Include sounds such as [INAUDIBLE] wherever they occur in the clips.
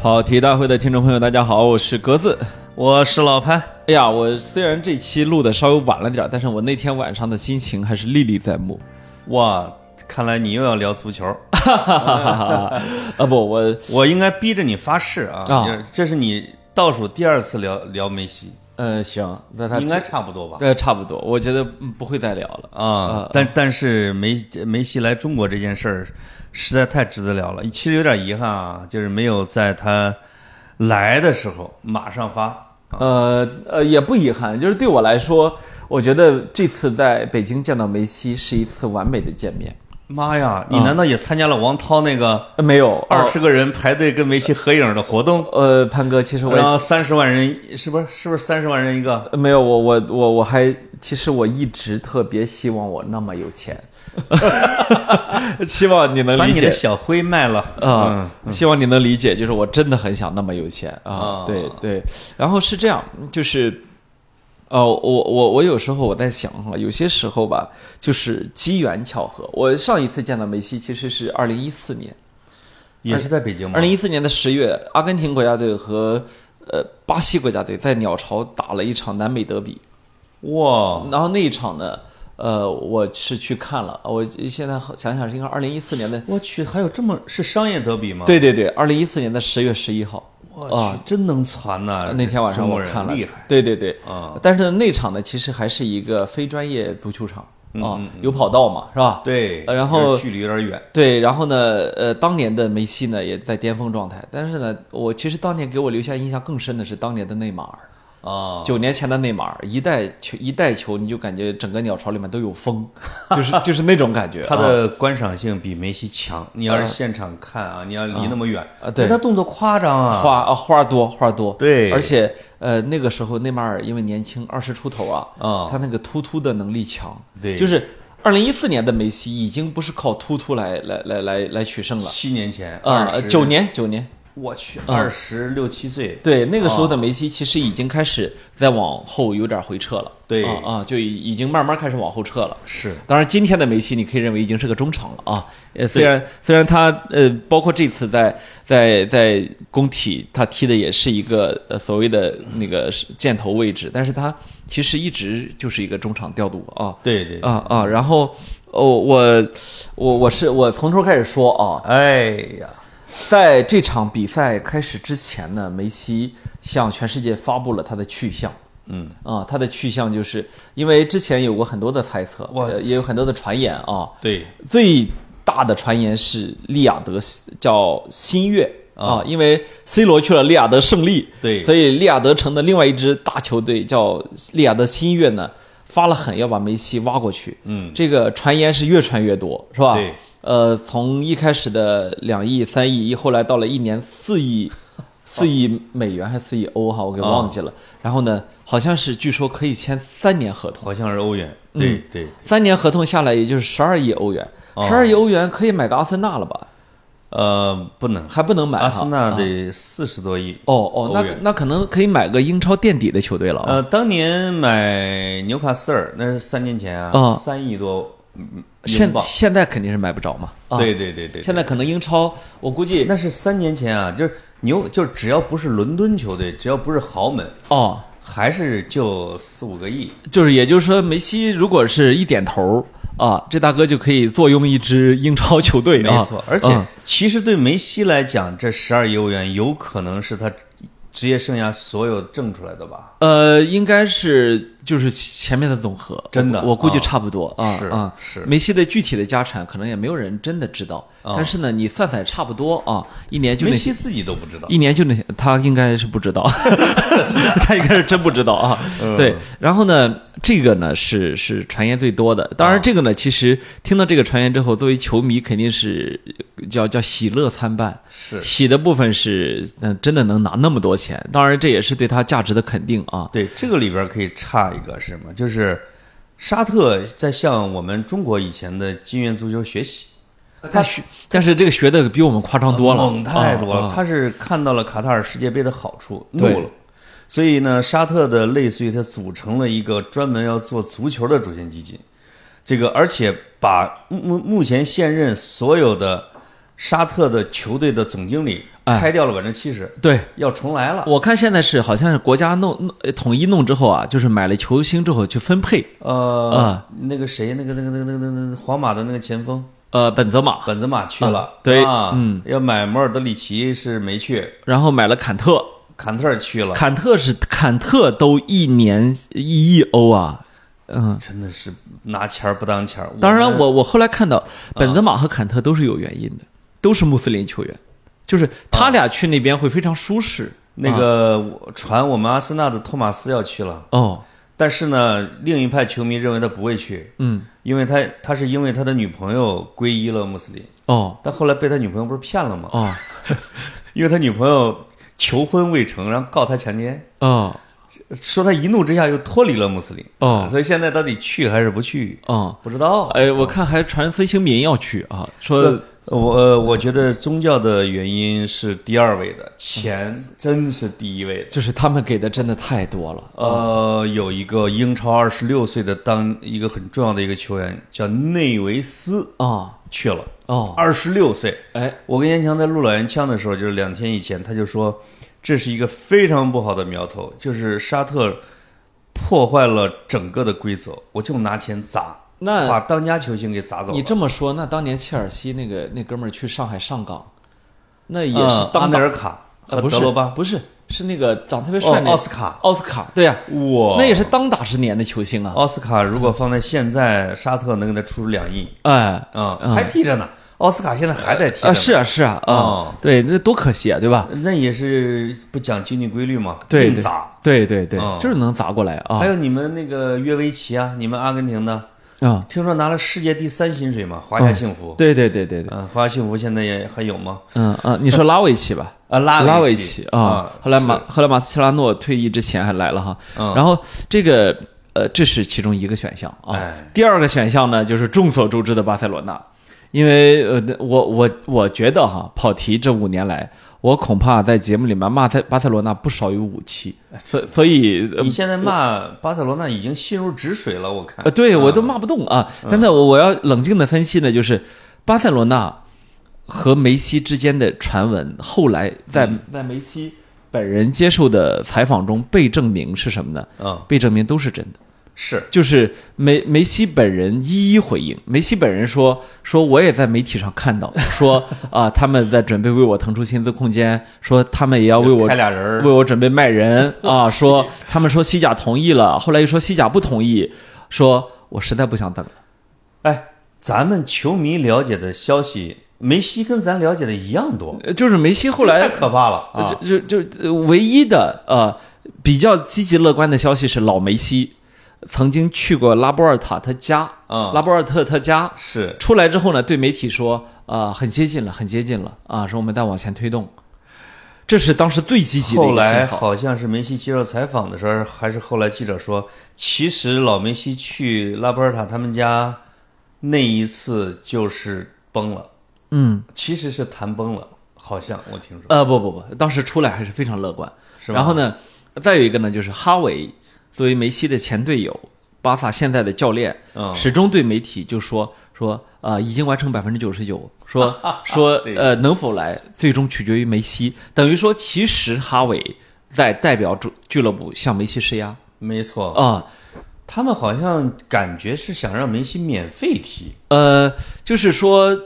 跑题大会的听众朋友，大家好，我是格子。我是老潘。哎呀，我虽然这期录的稍微晚了点，但是我那天晚上的心情还是历历在目。哇，看来你又要聊足球，[LAUGHS] 啊不，我我应该逼着你发誓啊！啊这是你倒数第二次聊聊梅西，呃行，那他应该差不多吧？对差不多，我觉得嗯不会再聊了。啊，但但是梅梅西来中国这件事儿实在太值得聊了，其实有点遗憾啊，就是没有在他来的时候马上发。呃呃，也不遗憾，就是对我来说，我觉得这次在北京见到梅西是一次完美的见面。妈呀，你难道也参加了王涛那个呃没有二十个人排队跟梅西合影的活动？呃，潘哥，其实我也然后三十万人，是不是？是不是三十万人一个？呃没有，我我我我还其实我一直特别希望我那么有钱，[LAUGHS] [LAUGHS] 希望你能理解把你的小灰卖了啊、希望你能理解，就是我真的很想那么有钱啊，啊对对。然后是这样，就是，呃，我我我有时候我在想哈，有些时候吧，就是机缘巧合。我上一次见到梅西其实是二零一四年，也是在北京吗？二零一四年的十月，阿根廷国家队和呃巴西国家队在鸟巢打了一场南美德比。哇，然后那一场呢，呃，我是去看了，我现在想想是应该二零一四年的，我去，还有这么是商业德比吗？，对对对，二零一四年的十月十一号，我啊去，真能传呐！那天晚上我看了，厉害对对对，啊！但是那场呢，其实还是一个非专业足球场嗯啊，有跑道嘛，是吧？对，呃然后距离有点远，对，然后呢，呃，当年的梅西呢也在巅峰状态，但是呢，我其实当年给我留下印象更深的是当年的内马尔，啊，九年前的内马尔，一带球一带球，你就感觉整个鸟巢里面都有风，[LAUGHS] 就是 [LAUGHS] 就是那种感觉。[LAUGHS] 他啊。的观赏性比梅西强。你要是现场看啊，你要离那么远啊对。他动作夸张啊，花啊花多花多，对。而且呃那个时候内马尔因为年轻二十出头啊，啊。他那个突突的能力强，对。就是二零一四年的梅西已经不是靠突突来来来来来取胜了。七年前啊，20九，年九年，我去，二十六七岁，对那个时候的梅西其实已经开始在往后有点回撤了，对。啊啊就已已经慢慢开始往后撤了。是。当然，今天的梅西你可以认为已经是个中场了啊。呃，虽然虽然他呃，包括这次在在在工体他踢的也是一个呃所谓的那个箭头位置，但是他其实一直就是一个中场调度啊。对对，啊啊。然后哦，我我我是我从头开始说啊，哎呀，在这场比赛开始之前呢，梅西向全世界发布了他的去向。嗯啊，他的去向就是因为之前有过很多的猜测，也有很多的传言啊。对，最大的传言是利雅得叫新月啊，因为 C 罗去了利雅得胜利，对所以利雅得城的另外一支大球队叫利雅得新月呢，发了狠要把梅西挖过去。嗯，这个传言是越传越多，是吧？对。呃，从一开始的两亿、三亿，后来到了一年四亿。[LAUGHS] 四亿美元还是四亿欧哈，我给忘记了。然后呢，好像是据说可以签三年合同，好像是欧元，嗯。对对，三年合同下来也就是十二亿欧元，哦。十二亿欧元可以买个阿森纳了吧？呃，不能，还不能买阿森纳啊。得四十多亿。哦哦，那那可能可以买个英超垫底的球队了。啊。呃，当年买纽卡斯尔那是三年前啊啊，三亿多现。现在肯定是买不着嘛。啊，对对对对，现在可能英超，我估计那是三年前啊，就是牛，就是只要不是伦敦球队，只要不是豪门，哦，还是就四五个亿。就是也就是说，梅西如果是一点头啊，这大哥就可以坐拥一支英超球队啊。没错，而且嗯其实对梅西来讲，这十二亿欧元有可能是他职业生涯所有挣出来的吧？呃，应该是就是前面的总和，真的我我估计啊差不多啊是啊。是梅西的具体的家产可能也没有人真的知道，啊但是呢，你算算差不多啊，一年就那，梅西自己都不知道。一年就那些，他应该是不知道，[LAUGHS] [LAUGHS] 他应该是真不知道啊。嗯对，然后呢，这个呢是是传言最多的，当啊然这个呢，其实听到这个传言之后，作为球迷肯定是叫叫喜乐参半。是喜的部分是，嗯、真的能拿那么多钱，当然这也是对他价值的肯定啊。对，这个里边可以差一个是什么？就是沙特在向我们中国以前的金元足球学习，他学，但是这个学的比我们夸张多了，猛太多了。他是看到了卡塔尔世界杯的好处，怒对了。所以呢，沙特的类似于他组成了一个专门要做足球的主权基金，这个而且把目目目前现任所有的沙特的球队的总经理哎开掉了百分之七十，对，要重来了。我看现在是好像是国家弄弄呃统一弄之后啊，就是买了球星之后去分配，呃，啊那个谁，那个那个那个那个那个那皇马的那个前锋呃，本泽马，本泽马去了，啊对啊，嗯，要买摩尔德里奇是没去，然后买了坎特，坎特去了，坎特是坎特都一年一亿欧啊，嗯。真的是拿钱儿不当钱儿。当然们我，我后来看到本泽马和坎特都是有原因的，都是穆斯林球员，就是他俩去那边会非常舒适。那个传我们阿森纳的托马斯要去了，哦，但是呢，另一派球迷认为他不会去，嗯，因为他他是因为他的女朋友皈依了穆斯林，哦，但后来被他女朋友不是骗了吗？哦，[LAUGHS] 因为他女朋友求婚未成，然后告他强奸，哦，说他一怒之下又脱离了穆斯林，哦。所以现在到底去还是不去，哦，不知道。哎，我看还传孙兴民要去啊，说我呃我觉得宗教的原因是第二位的，钱真是第一位的。就是他们给的真的太多了。呃，有一个英超二十六岁的当一个很重要的一个球员叫内维斯啊，去了，哦，二十六岁。哎，我跟严强在录老烟枪的时候，就是两天以前，他就说这是一个非常不好的苗头，就是沙特破坏了整个的规则，我就拿钱砸，那把当家球星给砸走你。这么说，那当年切尔西那个那哥们儿去上海上港，那也嗯是当打阿内尔卡和德罗巴，不是是那个长特别哦帅，那奥斯卡，奥斯卡，对呀，哇，那也是当打之年的球星啊。奥斯卡，如果放在现在，沙特能给他出两亿，哎，嗯，还踢着呢。奥斯卡现在还在踢啊，是啊，是啊，啊哦，对，那多可惜啊，对吧？那也是不讲经济规律嘛，对对硬砸。对对对嗯，就是能砸过来啊还有你们那个约维奇啊，你们阿根廷的，啊！听说拿了世界第三薪水嘛，华夏幸福。对对对对对，嗯，华夏幸福现在也还有吗？嗯嗯，你说拉维奇吧？啊，拉拉维维奇啊，后来马后来马斯切拉诺退役之前还来了哈，嗯然后这个呃，这是其中一个选项啊哎。第二个选项呢，就是众所周知的巴塞罗那，因为呃，我我我觉得哈，跑题这五年来，我恐怕在节目里面骂塞巴塞罗那不少于五期，所所以呃你现在骂巴塞罗那已经心如止水了，我看呃，。对我都骂不动啊。但是我我要冷静的分析呢，就是巴塞罗那和梅西之间的传闻，后来在在梅西本人接受的采访中被证明是什么呢？嗯，被证明都是真的。是就是梅梅西本人一一回应，梅西本人说说我也在媒体上看到，说啊他们在准备为我腾出薪资空间，说他们也要为我开俩人儿为我准备卖人啊，说他们说西甲同意了，后来又说西甲不同意，说我实在不想等了。哎，咱们球迷了解的消息，梅西跟咱了解的一样多，呃就是梅西后来太可怕了啊！就就就呃唯一的呃比较积极乐观的消息是老梅西曾经去过拉波尔塔他家，嗯。拉波尔特他家。是。出来之后呢，对媒体说啊、很接近了，很接近了啊，说我们在往前推动，这是当时最积极的一后来。好像是梅西接受采访的时候，还是后来记者说，其实老梅西去拉波尔塔他们家那一次就是崩了，嗯，其实是谈崩了，好像我听说。呃，不不不，当时出来还是非常乐观。是吧？然后呢，再有一个呢，就是哈维作为梅西的前队友，巴萨现在的教练，嗯始终对媒体就说说啊、呃已经完成百分之九十九，说 [LAUGHS] 说呃能否来，最终取决于梅西。等于说，其实哈维在代表俱俱乐部向梅西施压没错，啊。他们好像感觉是想让梅西免费踢，呃，就是说，呃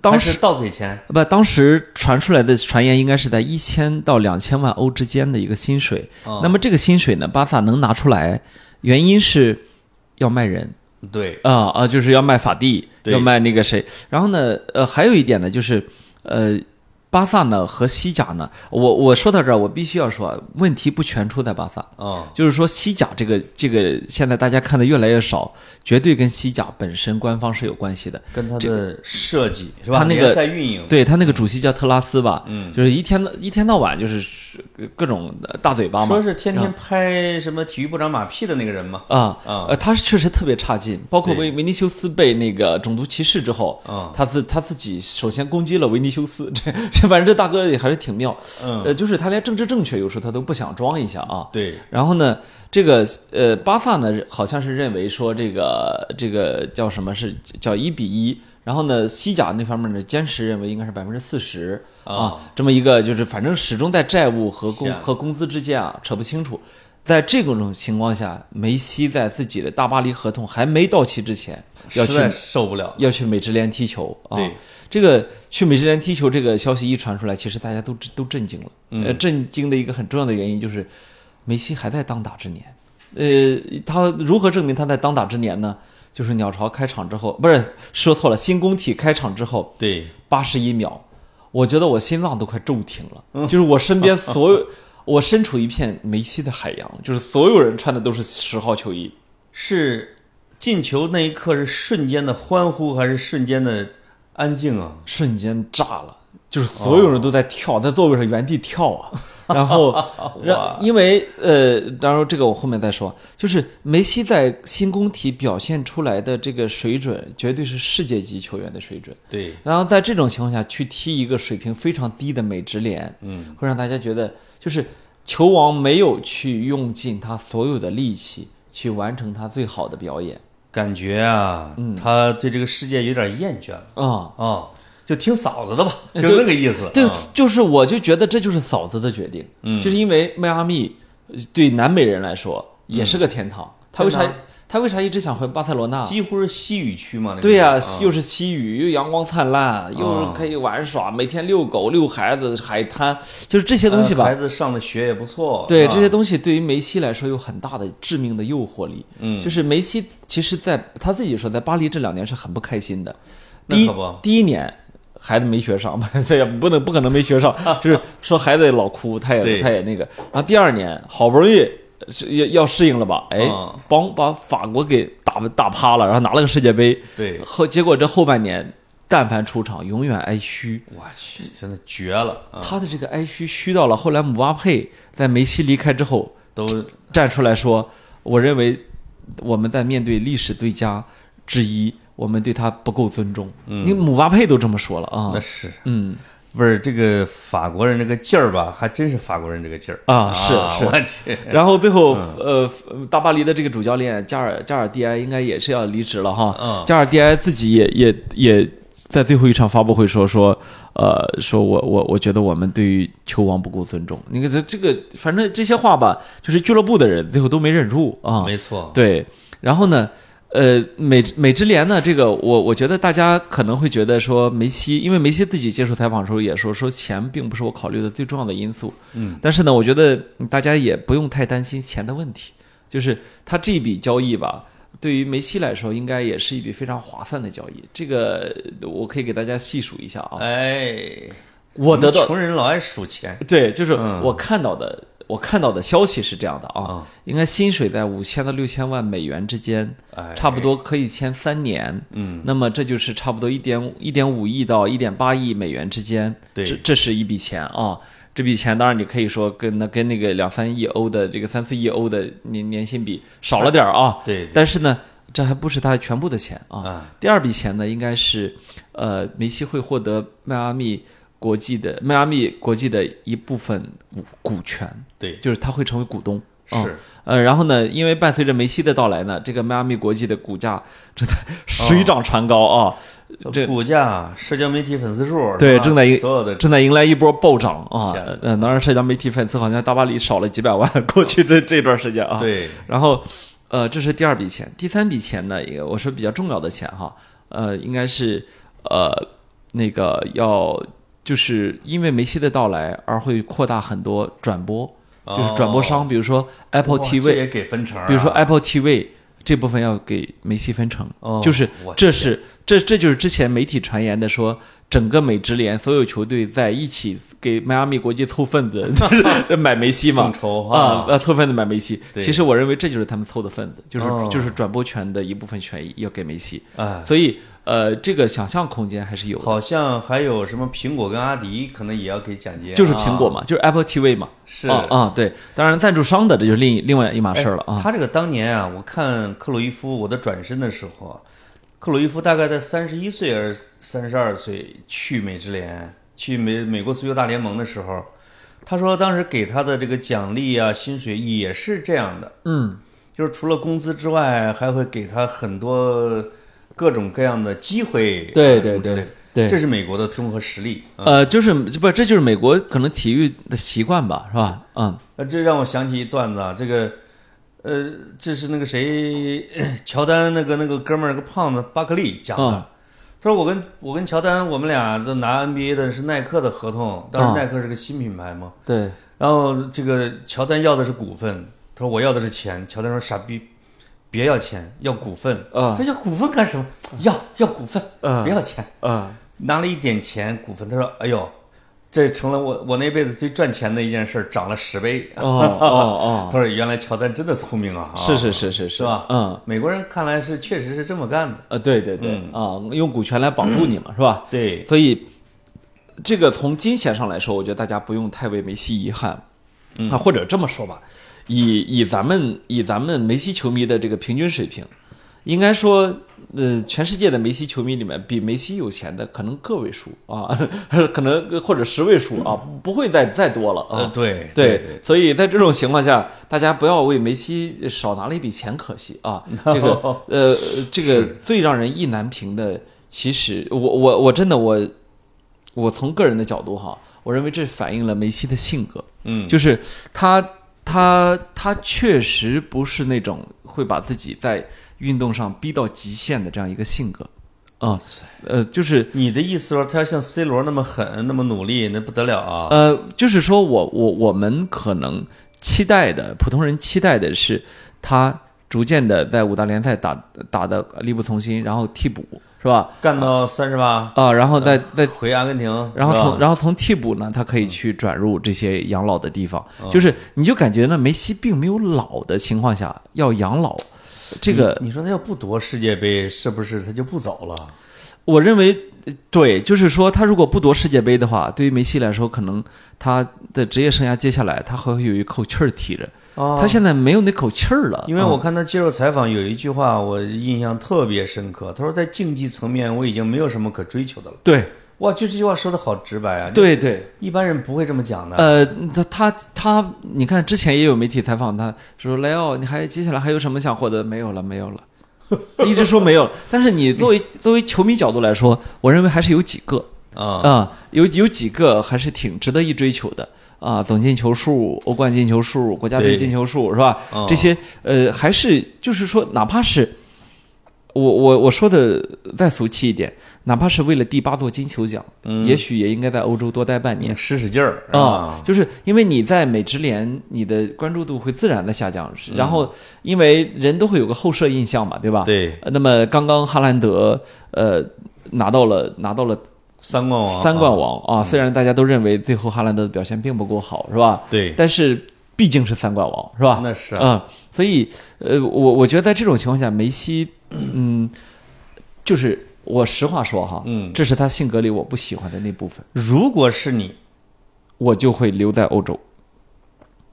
当时倒给钱，不，当时传出来的传言应该是在一千到两千万欧之间的一个薪水。哦那么这个薪水呢，巴萨能拿出来，原因是要卖人对，啊啊，就是要卖法蒂，要卖那个谁。然后呢，呃，还有一点呢，就是呃，巴萨呢和西甲呢，我我说到这儿，我必须要说，问题不全出在巴萨。嗯，就是说，西甲这个这个现在大家看的越来越少，绝对跟西甲本身官方是有关系的。跟他的设计是吧？他那个联赛运营，对他那个主席叫特拉斯吧，嗯。就是一天一天到晚就是各种大嘴巴嘛。说，是天天拍什么体育部长马屁的那个人嘛，啊啊呃，他确实特别差劲，包括维维尼修斯被那个种族歧视之后，啊他自他自己首先攻击了维尼修斯，这这 [LAUGHS] [LAUGHS] 反正这大哥也还是挺妙，嗯，呃，就是他连政治正确有时候他都不想装一下啊，对，然后呢，这个呃，巴萨呢好像是认为说这个这个叫什么是叫一比一，然后呢，西甲那方面呢，坚持认为应该是百分之四十啊啊，这么一个就是反正始终在债务和工和工资之间啊扯不清楚。在这种情况下，梅西在自己的大巴黎合同还没到期之前，要去实在受不了。要去美职联踢球啊对。这个去美职联踢球这个消息一传出来，其实大家都都震惊了。呃，震惊的一个很重要的原因就是，梅西还在当打之年。呃，他如何证明他在当打之年呢？就是鸟巢开场之后，不是说错了，新工体开场之后对，八十一秒，我觉得我心脏都快骤停了。就是我身边所有，[LAUGHS] 我身处一片梅西的海洋，就是所有人穿的都是十号球衣。是进球那一刻是瞬间的欢呼，还是瞬间的安静啊？瞬间炸了，就是所有人都在跳，在座位上原地跳啊。[LAUGHS] 然后，让因为呃，当然这个我后面再说，就是梅西在新工体表现出来的这个水准，绝对是世界级球员的水准。对，然后在这种情况下去踢一个水平非常低的美职联，嗯，会让大家觉得就是球王没有去用尽他所有的力气去完成他最好的表演感觉啊，嗯。他对这个世界有点厌倦了。啊。啊，就听嫂子的吧，就就那个意思。就啊。就是我就觉得这就是嫂子的决定，嗯。就是因为迈阿密呃对南美人来说也是个天堂，他为啥他为啥一直想回巴塞罗那？几乎是西语区嘛。那个对呀、又是西语，又阳光灿烂，又可以玩耍，每天遛狗、遛孩子、海滩，就是这些东西吧。呃孩子上的学也不错。对这些东西，对于梅西来说有很大的致命的诱惑力。嗯就是梅西其实在他自己说，在巴黎这两年是很不开心的。第一第一年孩子没学上，[LAUGHS] 这也不能不可能没学上，就是说孩子也老哭，他也他也那个。然后第二年好不容易是要要适应了吧？哎嗯，帮把法国给打打趴了，然后拿了个世界杯。对，后结果这后半年，但凡出场永远挨虚。我去，真的绝了啊！他的这个挨虚虚到了后来，姆巴佩在梅西离开之后，都站出来说：“我认为我们在面对历史最佳之一，我们对他不够尊重。你姆巴佩都这么说了啊那，是嗯不是这个法国人这个劲儿吧？还真是法国人这个劲儿啊是是我去，然后最后呃，大巴黎的这个主教练加尔加尔蒂埃应该也是要离职了哈。嗯加尔蒂埃自己也也也在最后一场发布会说说，呃，说我我我觉得我们对于球王不够尊重。你看这这个，反正这些话吧，就是俱乐部的人最后都没忍住啊。没错，对，然后呢，呃，美美职联呢，这个我我觉得大家可能会觉得说梅西，因为梅西自己接受采访的时候也说，说钱并不是我考虑的最重要的因素。嗯，但是呢，我觉得大家也不用太担心钱的问题，就是他这笔交易吧。对于梅西来说，应该也是一笔非常划算的交易。这个我可以给大家细数一下啊。哎，我得到穷人老爱数钱对，就是嗯我看到的，我看到的消息是这样的啊，啊，应该薪水在五千到六千万美元之间，哎，差不多可以签三年。嗯，那么这就是差不多一点一点五亿到一点八亿美元之间，对这这是一笔钱啊。这笔钱当然你可以说跟那跟那个两三亿欧的这个三四亿欧的年年薪比少了点儿啊，但是呢，这还不是他全部的钱啊。啊，第二笔钱呢，应该是呃梅西会获得迈阿密国际的迈阿密国际的一部分股股权，对，就是他会成为股东。啊是呃，然后呢，因为伴随着梅西的到来呢，这个迈阿密国际的股价 [LAUGHS] 正在水涨船高啊，这股价、社交媒体粉丝数，对正在一所有的正在迎来一波暴涨啊。呃，当然，社交媒体粉丝好像大巴黎少了几百万，[LAUGHS] 过去这这段时间啊。。对，然后，呃，这是第二笔钱，第三笔钱呢，也我说比较重要的钱哈，呃，应该是呃那个要就是因为梅西的到来而会扩大很多转播，就是转播商，比如说 Apple TV，这也给分成啊，比如说 Apple TV 这部分要给梅西分成，哦就是这是这这就是之前媒体传言的说，整个美职联所有球队在一起给迈阿密国际凑份子，[LAUGHS] 就是买梅西嘛。众。筹啊，呃，凑份子买梅西。其实我认为这就是他们凑的份子，就是、哦。就是转播权的一部分权益要给梅西，哎，所以呃，这个想象空间还是有的。好像还有什么苹果跟阿迪可能也要给奖金啊，就是苹果嘛，就是 Apple TV 嘛，是。啊啊，对，当然赞助商的这就是另一另外一码事儿了啊。他这个当年啊，我看克鲁伊夫我的转身的时候啊，克鲁伊夫大概在三十一岁还是三十二岁去美职联，去美美国足球大联盟的时候，他说当时给他的这个奖励啊、薪水也是这样的，嗯，就是除了工资之外，还会给他很多各种各样的机会，对对对对这是美国的综合实力。啊呃，就是不，这就是美国可能体育的习惯吧，是吧？嗯呃，这让我想起一段子啊，这个，呃，这是那个谁，[COUGHS] 乔丹那个那个哥们儿，个胖子巴克利讲的。嗯他说我跟我跟乔丹，我们俩都拿 NBA 的是耐克的合同，当嗯时耐克是个新品牌嘛。对，然后这个乔丹要的是股份，他说我要的是钱。乔丹说傻逼，别要钱，要股份。啊要股份干什么？要要股份，嗯别要钱。啊拿了一点钱股份，他说哎呦，这成了我我那辈子最赚钱的一件事儿，涨了十倍。哦哦哦，[LAUGHS] 他说：“原来乔丹真的聪明啊！”啊是是是是是吧？嗯，美国人看来是确实是这么干的。呃，对对对，啊，用股权来保护你嘛，是吧？对，所以这个从金钱上来说，我觉得大家不用太为梅西遗憾，啊，或者这么说吧，以以咱们以咱们梅西球迷的这个平均水平，应该说，呃，全世界的梅西球迷里面，比梅西有钱的可能个位数啊，[LAUGHS] 可能或者十位数啊，不会再再多了啊。对对，所以在这种情况下，大家不要为梅西少拿了一笔钱可惜啊。[LAUGHS] 这个呃，这个最让人意难平的，其实我我我真的我我从个人的角度哈，我认为这反映了梅西的性格，嗯，就是他他他确实不是那种会把自己在运动上逼到极限的这样一个性格。啊，呃，就是你的意思说他要像 C 罗那么狠、那么努力，那不得了啊！呃，就是说我我我们可能期待的普通人期待的是他逐渐的在五大联赛打打的力不从心，然后替补是吧？干到三十八，啊，然后再再回阿根廷，然后从然后从替补呢，他可以去转入这些养老的地方，嗯就是你就感觉呢，梅西并没有老的情况下要养老，这个你说他要不夺世界杯，是不是他就不走了？我认为呃对，就是说他如果不夺世界杯的话，对于梅西来说，可能他的职业生涯接下来他还会有一口气儿提着，啊他现在没有那口气儿了，因为我啊看他接受采访有一句话我印象特别深刻，他说在竞技层面我已经没有什么可追求的了。对哇，就这句话说的好直白啊！，对对，一般人不会这么讲的。呃，他他他，你看之前也有媒体采访他说莱奥，你还接下来还有什么想获得？没有了，没有了。[LAUGHS] 一直说没有了，但是你作为作为球迷角度来说，我认为还是有几个啊，啊、有有几个还是挺值得一追求的啊，总进球数、欧冠进球数、国家队进球数是吧？嗯这些呃，还是就是说，哪怕是我我我说的再俗气一点，哪怕是为了第八座金球奖，嗯也许也应该在欧洲多待半年。使使劲儿啊、就是因为你在美职联，你的关注度会自然的下降，是然后因为人都会有个后设印象嘛，对吧？。对，呃那么刚刚哈兰德呃拿到了拿到了三冠王，三冠啊，王啊，虽然大家都认为最后哈兰德的表现并不够好，是吧？对，但是毕竟是三冠王，是吧？那是啊。嗯，所以呃，我我觉得在这种情况下，梅西，嗯，就是我实话说哈，嗯。这是他性格里我不喜欢的那部分，如果是你，我就会留在欧洲。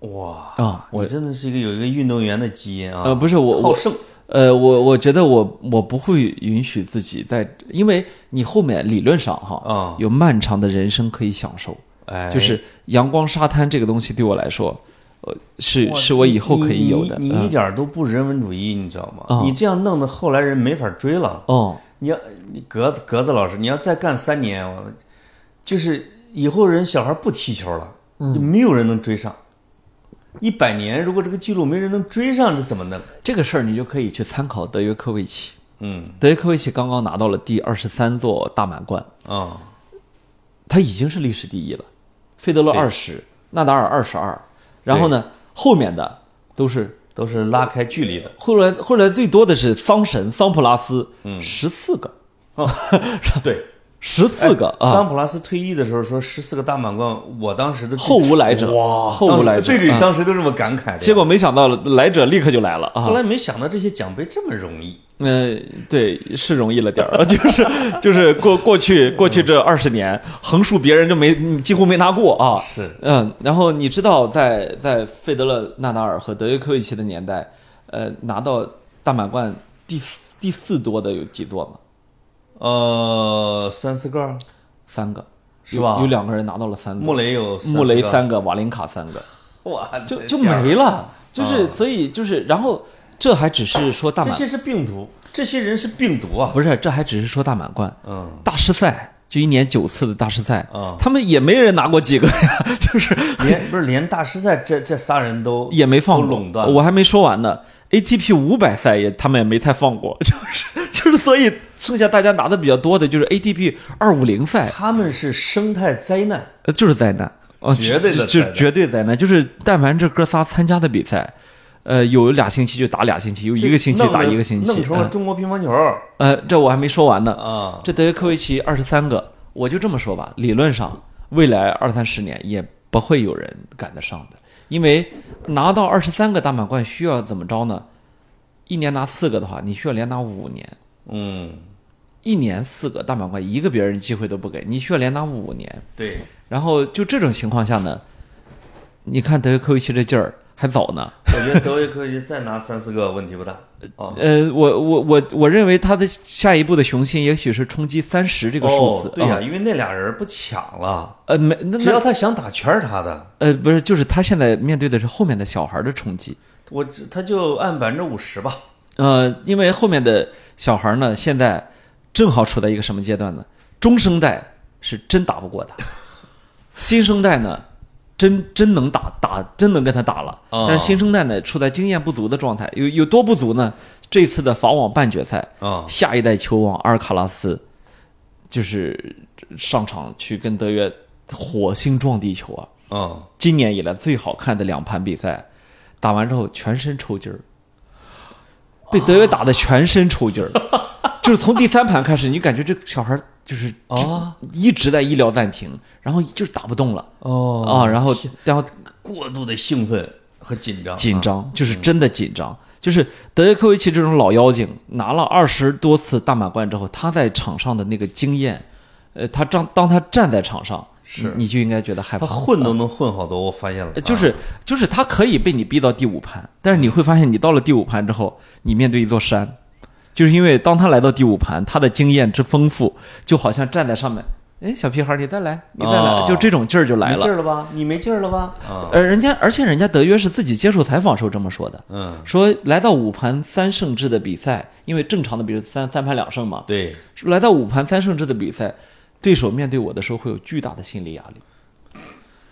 哇，啊，我我真的是一个有一个运动员的基因啊。呃不是我我好胜，呃我我觉得我我不会允许自己在，因为你后面理论上哈啊有漫长的人生可以享受，哎，就是阳光沙滩这个东西对我来说，呃是是我以后可以有的，你你你一嗯点都不人文主义，你知道吗？啊你这样弄得后来人没法追了。哦你要你格子格子老师，你要再干三年，我就是以后人小孩不踢球了，嗯就没有人能追上。一百年，如果这个记录没人能追上，这怎么弄？这个事儿你就可以去参考德约科维奇。嗯。德约科维奇刚刚拿到了第二十三座大满贯，啊，他已经是历史第一了。费德勒对。二十，纳达尔二十二，然后呢，后面的都是都是拉开距离的。后来后来最多的是桑神桑普拉斯，嗯。十四个，[LAUGHS] 对，十四个啊，桑普拉斯退役的时候说十四个大满贯，我当时的后无来者，哇，后无来者，对对，啊当时都这么感慨的。结果没想到来者立刻就来了啊后！来没想到这些奖杯这么容易。呃，对，是容易了点儿，[LAUGHS] 就是就是过过去过去这二十年，横竖别人就没几乎没拿过啊。是，嗯，然后你知道在在费德勒、纳达尔和德约科维奇的年代，呃，拿到大满贯第四第四多的有几座吗？呃，三四个，三个，是吧？有有两个人拿到了三个，穆雷有穆雷，三个，瓦林卡三个，[LAUGHS] 哇，就就没了。就是啊。所以就是，然后这还只是说大满这些是病毒，这些人是病毒啊。不是，这还只是说大满贯，嗯。大师赛就一年九次的大师赛，啊，他们也没人拿过几个呀，[LAUGHS] 就是连不是连大师赛这这仨人都也没放过垄断我还没说完呢，ATP 五百赛也他们也没太放过，就 [LAUGHS] 是就是，所以剩下大家拿的比较多的就是 ATP 二五零赛，他们是生态灾难。呃，就是灾难，哦绝对的就就绝对灾难，就是但凡这哥仨参加的比赛，呃，有俩星期就打俩星期，有一个星期打一个星期，弄成了嗯中国乒乓球呃，这我还没说完呢。啊。这德约科维奇二十三个，我就这么说吧，理论上未来二三十年也不会有人赶得上的，因为拿到二十三个大满贯需要怎么着呢？一年拿四个的话，你需要连拿五年，嗯，一年四个大满贯，一个别人机会都不给，你需要连拿五年。对，然后就这种情况下呢，你看德约科维奇这劲儿还早呢。我觉得德约科维奇再拿三四个问题不大 [LAUGHS] 啊。呃，我我我我认为他的下一步的雄心也许是冲击三十这个数字。哦，对呀、啊因为那俩人不抢了，呃，没，那只要他想打全是他的，呃不是，就是他现在面对的是后面的小孩的冲击。我只他就按百分之五十吧。呃，因为后面的小孩呢，现在正好处在一个什么阶段呢？中生代是真打不过他，[LAUGHS] 新生代呢，真真能打打，真能跟他打了。哦但是新生代呢，处在经验不足的状态，有有多不足呢？这次的法网半决赛，啊，下一代球王阿尔卡拉斯，就是上场去跟德约火星撞地球啊！嗯，今年以来最好看的两盘比赛，打完之后全身抽筋儿，被德约打的全身抽筋儿，[LAUGHS] 就是从第三盘开始，你感觉这小孩儿就是啊一直在医疗暂停，然后就是打不动了。哦啊，然后然后过度的兴奋和紧张，紧张，就是真的紧张。就是德约科维奇这种老妖精，拿了二十多次大满贯之后，他在场上的那个经验，呃，他当当他站在场上，是。你就应该觉得害怕。他混都能混好多，我发现了，呃就是就是他可以被你逼到第五盘，但是你会发现，你到了第五盘之后，你面对一座山，就是因为当他来到第五盘，他的经验之丰富，就好像站在上面，哎，小屁孩，你再来，你再来，哦就这种劲儿就来了。没劲儿了吧？你没劲儿了吧？啊，呃，人家而且人家德约是自己接受采访时候这么说的，嗯，说来到五盘三胜制的比赛，因为正常的比如三三盘两胜嘛，对，来到五盘三胜制的比赛，对手面对我的时候会有巨大的心理压力。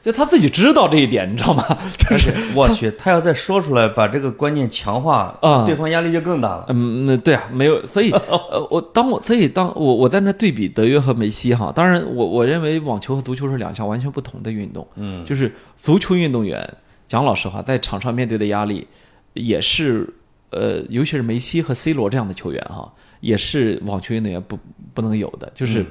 就他自己知道这一点，你知道吗？[LAUGHS] 就是我去，他要再说出来，把这个观念强化，啊对方压力就更大了。嗯，那对啊，没有，所以 [LAUGHS] 呃，我当我所以当我我在那对比德约和梅西哈，当然我我认为网球和足球是两项完全不同的运动，嗯，就是足球运动员讲老实话，在场上面对的压力也是呃，尤其是梅西和 C 罗这样的球员哈，也是网球运动员不不能有的，就是。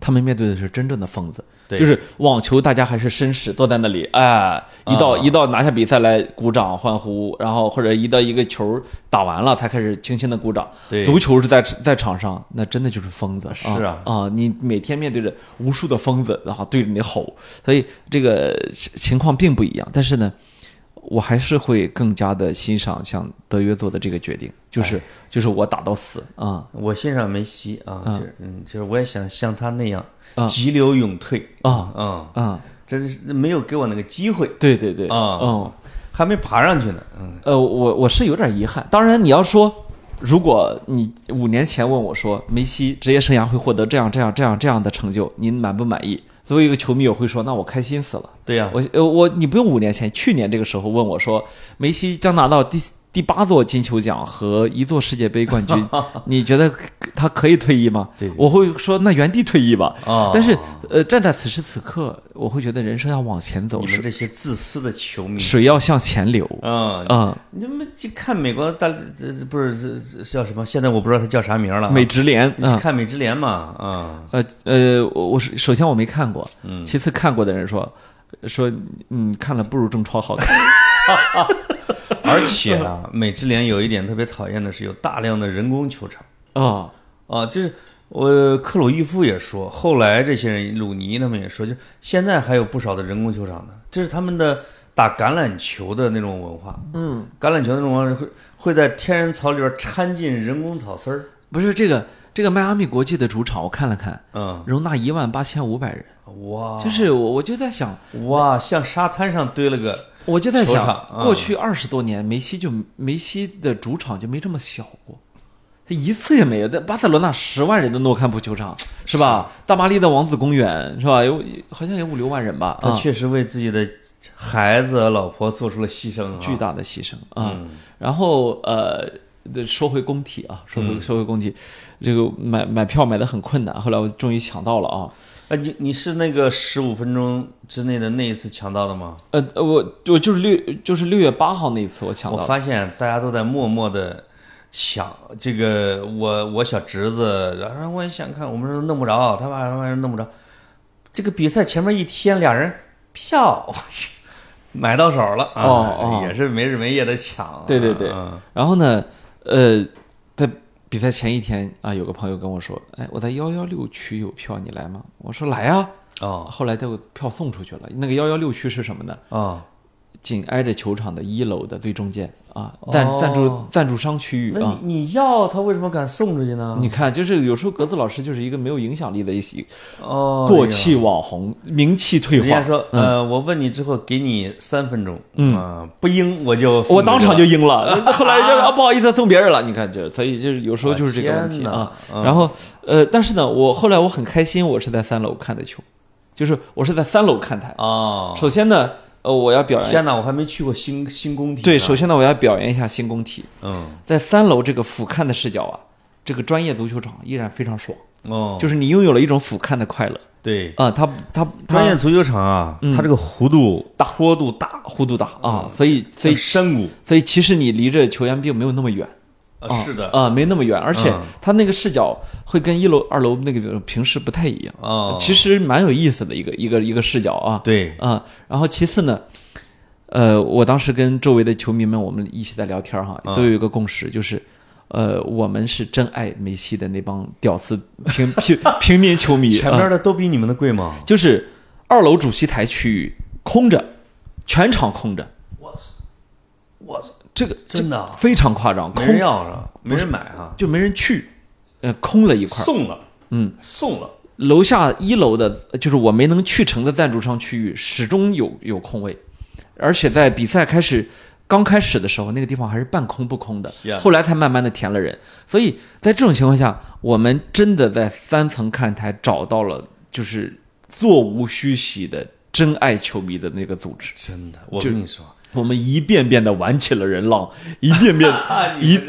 他们面对的是真正的疯子，对就是网球，大家还是绅士，坐在那里，哎，一到、啊一到拿下比赛来鼓掌欢呼，然后或者一到一个球打完了才开始轻轻的鼓掌。对足球是在在场上，那真的就是疯子。是啊啊，你每天面对着无数的疯子，然后对着你吼，所以这个情况并不一样。但是呢，我还是会更加的欣赏像德约做的这个决定，就是、就是我打到死啊我欣赏梅西啊，就是嗯，就是我也想像他那样啊急流勇退啊啊，啊！真是没有给我那个机会，对对对，啊嗯。还没爬上去呢。嗯，呃，我我是有点遗憾。当然，你要说，如果你五年前问我说梅西职业生涯会获得这样这样这样这样的成就，您满不满意？作为一个球迷，我会说，那我开心死了。对呀，我呃我你不用五年前，去年这个时候问我说，梅西将拿到第第八座金球奖和一座世界杯冠军，[LAUGHS] 你觉得他可以退役吗？我会说那原地退役吧。啊但是呃，站在此时此刻，我会觉得人生要往前走，水你们这些自私的球迷，水要向前流。啊，嗯，你们去看美国大这这不是叫什么？现在我不知道他叫啥名了啊。美职联去看美职联嘛？啊，呃呃，我我是首先我没看过，其次看过的人说说嗯看了不如中超好看，[LAUGHS] [LAUGHS] 而且啊，美职联有一点特别讨厌的是有大量的人工球场。啊。啊，就是我克鲁伊夫也说，后来这些人鲁尼他们也说，就现在还有不少的人工球场呢，这是他们的打橄榄球的那种文化。嗯，橄榄球的那种文化会会在天然草里边掺进人工草丝儿。不是这个这个迈阿密国际的主场我看了看，嗯，容纳一万八千五百人，哇，就是我我就在想，哇，像沙滩上堆了个我就在想，嗯过去二十多年梅西就梅西的主场就没这么小过，他一次也没有。在巴塞罗那十万人的诺坎普球场是吧？大巴黎的王子公园是吧？有好像有五六万人吧？啊，他确实为自己的孩子、老婆做出了牺牲啊，巨大的牺牲啊。然后呃，说回工体啊，说回说回工体，这个买买票买的很困难，后来我终于抢到了啊。啊，你你是那个十五分钟之内的那一次抢到的吗？呃，我我就是六就是六月八号那一次我抢到。我发现大家都在默默的抢这个，我我小侄子，然后我也想看，我们说弄不着，他爸他妈弄不着。这个比赛前面一天，俩人票我去 [LAUGHS] 买到手了啊，也是没日没夜的抢。对对对，然后呢，呃，在。比赛前一天啊，有个朋友跟我说：“哎，我在幺幺六区有票，你来吗？”我说：“来啊。”哦，后来就票送出去了。那个幺幺六区是什么呢？啊。紧挨着球场的一楼的最中间啊，赞赞助赞助商区域啊。你要他为什么敢送出去呢？[LAUGHS] 你看，就是有时候格子老师就是一个没有影响力的一些哦过气网红，名气退化。人家说，呃，我问你之后给你三分钟，嗯，不应我就我当场就应了。[LAUGHS] 后来啊，不好意思送别人了。你看，就所以就是有时候就是这个问题啊。然后呃，但是呢，我后来我很开心，我是在三楼看的球，就是我是在三楼看台啊。首先呢。呃，我要表扬。天哪，我还没去过新新工体。对，首先呢，我要表扬一下新工体。嗯，在三楼这个俯瞰的视角啊，这个专业足球场依然非常爽。哦，就是你拥有了一种俯瞰的快乐。对，啊，它它专业足球场啊，它这个弧度大，坡度大，弧度大啊，所以所以山谷，所以其实你离着球员并没有那么远。啊，是的，啊，没那么远，而且它那个视角会跟一楼、二楼那个平时不太一样。啊，其实蛮有意思的一个一个一个视角啊。对，啊，然后其次呢。呃，我当时跟周围的球迷们，我们一起在聊天哈，都有一个共识，就是，呃，我们是真爱梅西的那帮屌丝平 [LAUGHS] 平平民球迷。[LAUGHS] 前面的都比你们的贵吗？就是二楼主席台区域空着，全场空着。我操！我操！这个真的非常夸张，没人要是吧？没人买哈，就没人去，呃，空了一块。送了，嗯，送了。楼下一楼的，就是我没能去成的赞助商区域，始终有有空位。而且在比赛开始刚开始的时候，那个地方还是半空不空的，后来才慢慢的填了人。所以在这种情况下，我们真的在三层看台找到了就是座无虚席的真爱球迷的那个组织。真的，我跟你说。我们一遍遍的玩起了人浪，一遍遍 [LAUGHS] 一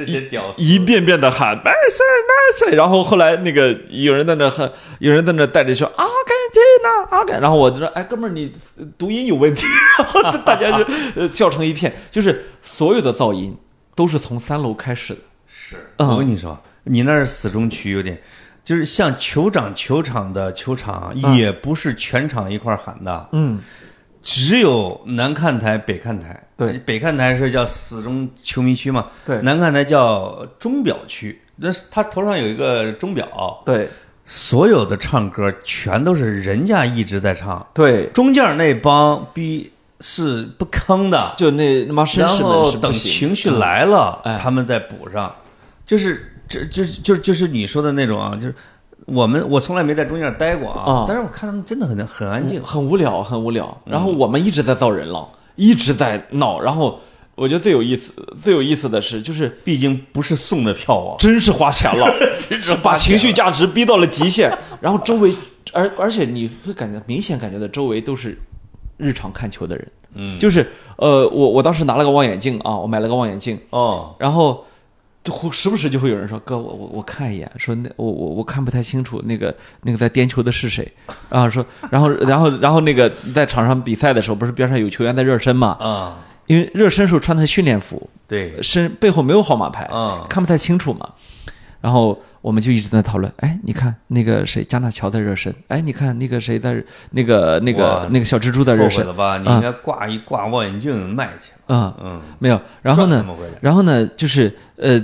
一遍遍的喊 Messi，Messi，然后后来那个有人在那喊，有人在那带着说阿根廷呐，阿根，然后我就说，哎，哥们儿，你读音有问题，然后大家就笑成一片，就是所有的噪音都是从三楼开始的。是，我跟你说，你那儿死中区有点，就是像酋长球场的球场，也不是全场一块喊的，嗯。只有南看台、北看台。对，北看台是叫死忠球迷区嘛？对，南看台叫钟表区。那是他头上有一个钟表。对，所有的唱歌全都是人家一直在唱。对，中间那帮逼是不吭的，就那那帮绅士们等情绪来了，他们再补上。就是这这就就是你说的那种啊，就是。我们我从来没在中间待过啊，但是我看他们真的很很安静，很无聊，很无聊。然后我们一直在造人浪，一直在闹。然后我觉得最有意思、最有意思的是，就是毕竟不是送的票啊，真是花钱了，[LAUGHS] 真是把情绪价值逼到了极限。然后周围，而而且你会感觉明显感觉到周围都是日常看球的人，嗯，就是呃，我我当时拿了个望远镜啊，我买了个望远镜哦，然后。就时不时就会有人说：“哥，我我我看一眼，说那我我我看不太清楚那个那个在颠球的是谁啊？说然后然后然后那个在场上比赛的时候，不是边上有球员在热身嘛？啊，因为热身时候穿的是训练服，对，身背后没有号码牌，啊，看不太清楚嘛。然后我们就一直在讨论，哎，你看那个谁，加纳乔在热身，哎，你看那个谁在那个那个那个小蜘蛛在热身了吧？你应该挂一挂望远镜卖去。嗯嗯，没有。然后呢？然后呢？就是呃。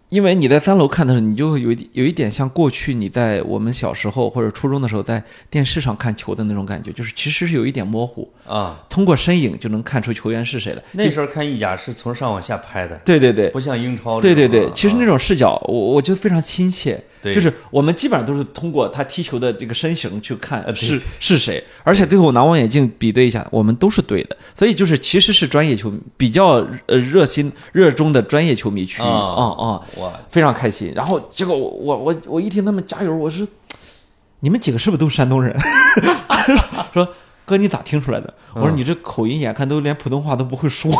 因为你在三楼看的时候，你就有一有一点像过去你在我们小时候或者初中的时候在电视上看球的那种感觉，就是其实是有一点模糊。啊，通过身影就能看出球员是谁了。那时候看意甲是从上往下拍的，对对对，不像英超。对对对，其实那种视角，我我觉得非常亲切。就是我们基本上都是通过他踢球的这个身形去看是是谁，而且最后拿望远镜比对一下，我们都是对的。所以就是其实是专业球迷比较呃热心热衷的专业球迷区域。啊啊。哇，非常开心。然后结果我我我我一听他们加油，我说你们几个是不是都是山东人？[LAUGHS] 说哥你咋听出来的？我说你这口音眼看都连普通话都不会说。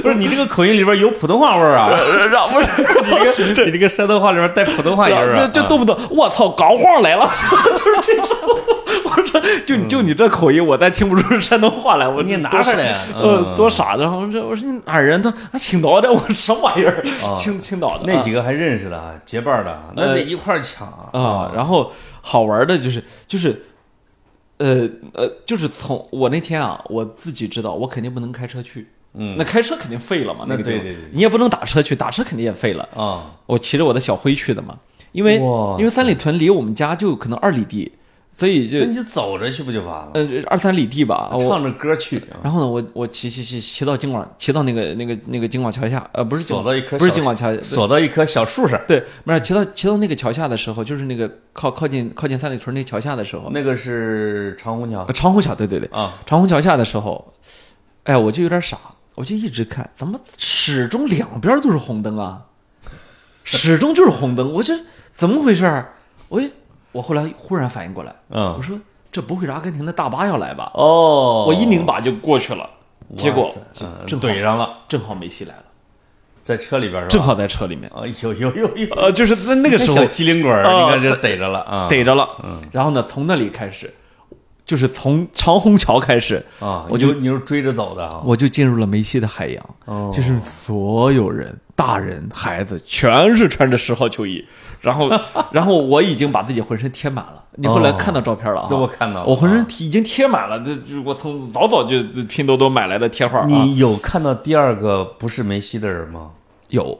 不是你这个口音里边有普通话味儿啊？让不是 [LAUGHS] 你这个你这个山东话里边带普通话音儿啊？就就动不动我操钢簧来了，[LAUGHS] 就是这种。[LAUGHS] 我说就就你这口音，我再听不出山东话来。我你哪多傻儿的呀呃，嗯多傻的。然后这我说你哪人？他啊青岛的。我说什么玩意儿？青青岛的那几个还认识的啊，结伴的，那呃得一块儿抢啊。然后好玩的就是就是。呃呃，就是从我那天啊，我自己知道，我肯定不能开车去，嗯。那开车肯定废了嘛，那个对对对你也不能打车去，打车肯定也废了。啊，我骑着我的小灰去的嘛，因为因为三里屯离我们家就可能二里地，所以就那你走着去不就完了？呃二三里地吧。唱着歌去，啊然后呢，我我骑骑骑骑到京广，骑到那个那个那个京广桥下，呃，不是京锁到一棵不是小京广桥，锁到一棵小树上。对，不是骑到骑到那个桥下的时候，就是那个靠靠近靠近三里屯那桥下的时候，那个是长虹桥？呃长虹桥，对对对，啊，长虹桥下的时候，哎，我就有点傻，我就一直看，怎么始终两边都是红灯啊？[LAUGHS] 始终就是红灯，我这怎么回事儿？我一我后来忽然反应过来，嗯。我嗯，说这不会是阿根廷的大巴要来吧？哦，我一拧把就过去了，结果正怼上了，正好梅西来了，在车里边是吧？正好在车里面，啊，有有有有，呃，就是在那个时候小机灵鬼儿，啊你看这逮着了啊，逮着了，然后呢，从那里开始，就是从长虹桥开始，啊，我就你就追着走的啊，我就进入了梅西的海洋，哦就是所有人，大人、孩子，全是穿着十号球衣，然后，[LAUGHS] 然后我已经把自己浑身贴满了。你后来哦看到照片了啊？这我看到了我浑身贴已经贴满了，这这我从早早就就拼多多买来的贴画啊。你有看到第二个不是梅西的人吗？有，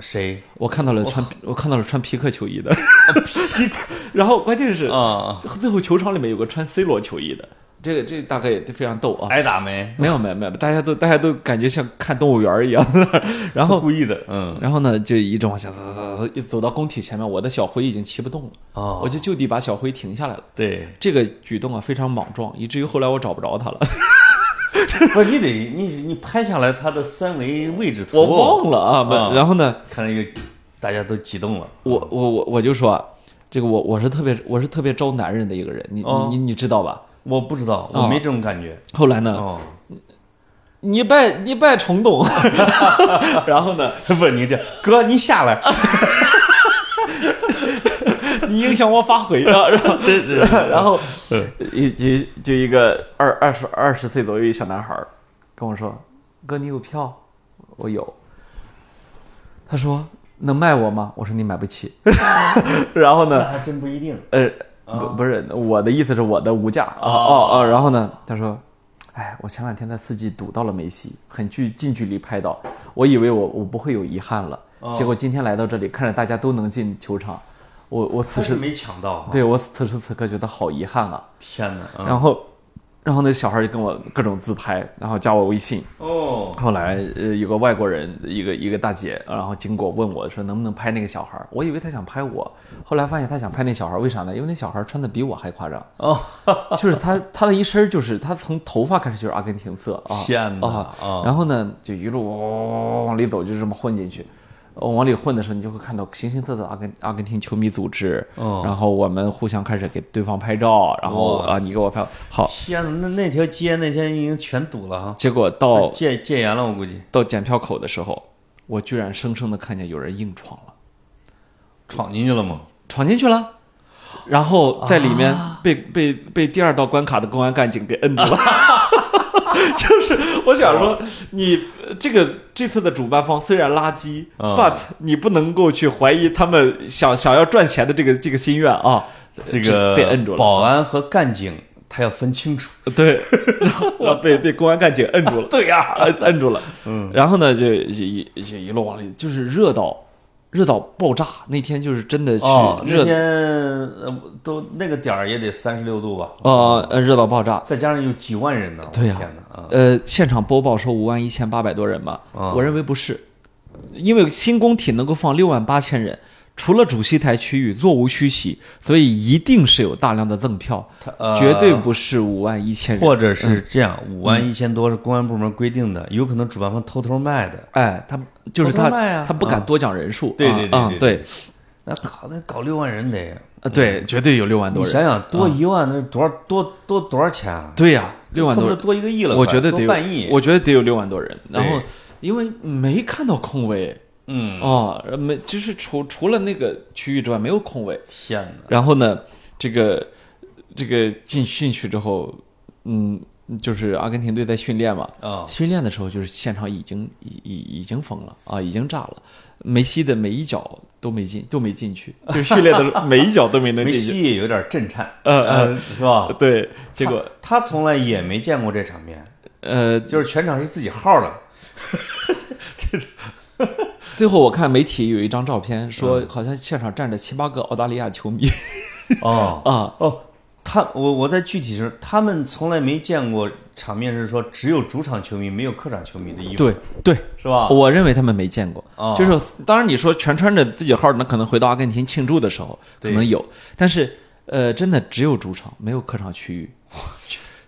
谁？我看到了穿，我看到了穿皮克球衣的。[LAUGHS] 皮克，然后关键是啊？最后球场里面有个穿 C 罗球衣的，这个这个大概也非常逗啊。挨打没？没有没有没有，大家都大家都感觉像看动物园儿一样，[LAUGHS] 然后故意的，嗯，然后呢就一直往下走走走走，一走到工体前面，我的小灰已经骑不动了，啊我就就地把小灰停下来了。对，这个举动啊非常莽撞，以至于后来我找不着他了，不是你得你你拍下来他的三维位置图，我忘了啊。不啊。然后呢，看来又大家都激动了，我我我我就说啊，这个我我是特别我是特别招男人的一个人，你哦。你你你知道吧？我不知道，我啊没这种感觉，后来呢，哦，你别你别冲动，[LAUGHS] 然后呢，[LAUGHS] 问你这哥，你下来，[LAUGHS] 你影响我发挥啊，[LAUGHS] 然后然后一就就一个二二十二十岁左右一小男孩儿跟我说：“哥，你有票？”我有。他说：“能卖我吗？”我说：“你买不起。[LAUGHS] ”然后呢，还真不一定，呃，不不是我的意思是我的无价啊哦哦，然后呢，他说。哎，我前两天在四季堵到了梅西，很距近距离拍到，我以为我我不会有遗憾了，结果今天来到这里，看着大家都能进球场，我我此时没抢到，，对我此时此刻觉得好遗憾啊。天哪，嗯然后，然后那小孩就跟我各种自拍，然后加我微信。哦，后来呃有个外国人，一个一个大姐，然后经过问我说能不能拍那个小孩，我以为他想拍我，后来发现他想拍那小孩，为啥呢？因为那小孩穿的比我还夸张。哦，[LAUGHS] 就是他他的一身就是他从头发开始就是阿根廷色啊，天哪啊啊！然后呢就一路往往里走，就这么混进去。呃往里混的时候，你就会看到形形色色阿根阿根廷球迷组织，哦然后我们互相开始给对方拍照，然后哇啊你给我拍，好，天哪，那那条街那天已经全堵了哈，[LAUGHS] 结果到戒戒严了，我估计。到检票口的时候，我居然生生的看见有人硬闯了，闯进去了吗？闯进去了，然后在里面啊。被、被被第二道关卡的公安干警给摁住了。[LAUGHS] [LAUGHS] 就是我想说，你呃这个这次的主办方虽然垃圾、嗯 b u t 你不能够去怀疑他们想想要赚钱的这个这个心愿啊。这个被摁住了，保安和干警他要分清楚。对，然后被被公安干警摁住了。[LAUGHS] 对呀，摁摁住了，嗯，然后呢，就一一一路往里，就是热到热到爆炸。那天就是真的去那，天呃都那个点儿也得三十六度吧？呃，呃热到爆炸。再加上有几万人呢，对呀！呃，现场播报说五万一千八百多人嘛，嗯我认为不是，因为新工体能够放六万八千人，除了主席台区域座无虚席，所以一定是有大量的赠票，绝对不是五万一千人。或者是这样，五万一千多是公安部门规定的，有可能主办方偷偷卖的。哎，他就是他偷偷啊他不敢多讲人数。对啊啊对对对对那搞那搞六万人得，啊对，绝对有六万多人。你想想多一万那是多少多多多少钱啊？对呀，六万多多一个亿了快，我觉得得半亿。我觉得得有六万多人。然后因为没看到空位嗯，哦，没就是除除了那个区域之外没有空位。天哪！然后呢，这个这个进进去之后，嗯，就是阿根廷队在训练嘛，啊，训练的时候就是现场已经已已已经疯了啊，已经炸了。梅西的每一脚都没进，都没进去，就是训练的时候 [LAUGHS] 每一脚都没能进去。西也有点震颤，呃呃，是吧？对，结果他他从来也没见过这场面，呃，就是全场是自己号的。[LAUGHS] [LAUGHS] 最后我看媒体有一张照片，嗯。说好像现场站着七八个澳大利亚球迷哦 [LAUGHS] 啊，哦，他我我在具体是他们从来没见过场面是说只有主场球迷没有客场球迷的衣服，对对，是吧？我认为他们没见过，哦。就是当然你说全穿着自己号，那可能回到阿根廷庆祝的时候可能有，但是呃，真的只有主场，没有客场区域，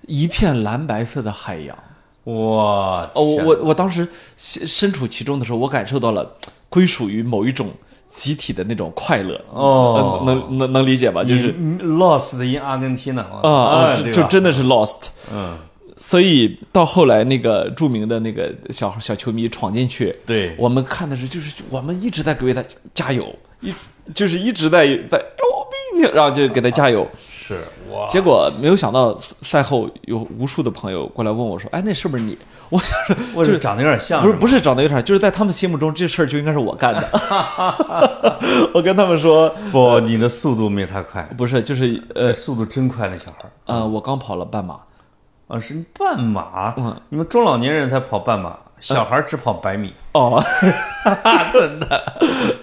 一片蓝白色的海洋。哇，哦，我我我当时身身处其中的时候，我感受到了归属于某一种集体的那种快乐。哦呃能能能理解吧？就是 lost in 阿根廷呢啊啊，就真的是 lost。嗯，所以到后来，那个著名的那个小小球迷闯进去，对，我们看的是，就是我们一直在给他加油，一就是一直在在牛逼，然后就给他加油。是哇，结果没有想到赛后有无数的朋友过来问我说：“哎，那是不是你？” [LAUGHS] 我想说，我是长得有点像，不是不是长得有点，就是在他们心目中这事儿就应该是我干的。[LAUGHS] [LAUGHS] 我跟他们说，不，你的速度没他快，不是，就是呃呃，速度真快，那小孩儿。呃，我刚跑了半马，啊，是半马，嗯。你们中老年人才跑半马，小孩儿只跑百米，哦，真的，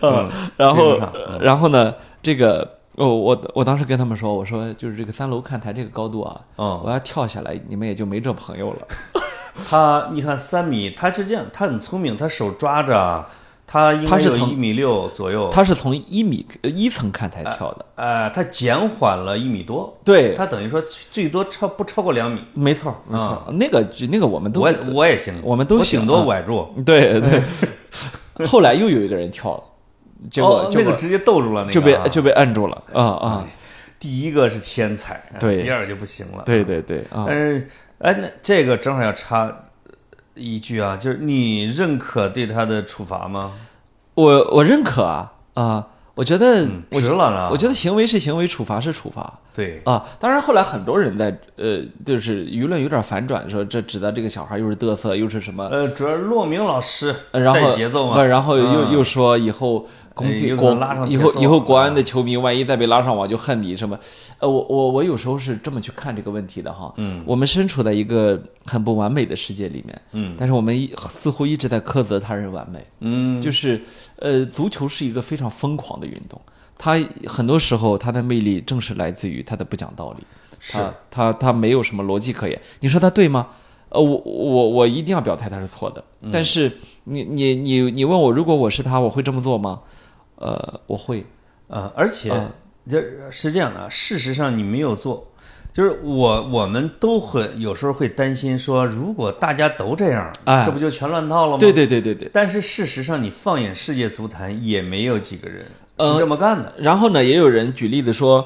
嗯，然后然后呢，这个哦，我我当时跟他们说，我说就是这个三楼看台这个高度啊，嗯我要跳下来，你们也就没这朋友了。[LAUGHS] 他你看三米，他是这样，他很聪明，他手抓着，他应他是从该有一米六左右，他是从一米呃一层看台跳的，呃，他减缓了一米多，对，他等于说最多超不超过两米，没错没错，那个那个我们都我我也行，我们都顶多啊崴住，对 [LAUGHS] 对。后来又有一个人跳了，结果那个直接逗住了，那个就被啊就被摁住了啊啊！第一个是天才，对第二个就不行了，对对对啊但！是，哎，那这个正好要插一句啊，就是你认可对他的处罚吗？我我认可啊啊！我觉得值了呢。我觉得行为是行为，处罚是处罚。对，啊，当然后来很多人在呃，就是舆论有点反转，说这指的这个小孩又是嘚瑟，又是什么，呃，主要是骆明老师呃然后带节奏嘛，不然后又、嗯又说以后公哎有可体国拉上以后以后国安啊的球迷万一再被拉上网就恨你什么，呃，我我我有时候是这么去看这个问题的哈，嗯我们身处在一个很不完美的世界里面，嗯但是我们一似乎一直在苛责他人完美，嗯，就是呃，足球是一个非常疯狂的运动，它很多时候它的魅力正是来自于它的不讲道理。是他他他没有什么逻辑可言。你说它对吗？呃，我我我一定要表态它是错的。嗯但是你你你你问我，如果我是他，我会这么做吗？呃，我会。呃，而且啊这是这样的啊，事实上你没有做。就是我，我们都会有时候会担心说，如果大家都这样，哎这不就全乱套了吗？对对对对对。但是事实上，你放眼世界足坛，也没有几个人呃是这么干的。然后呢，也有人举例子说，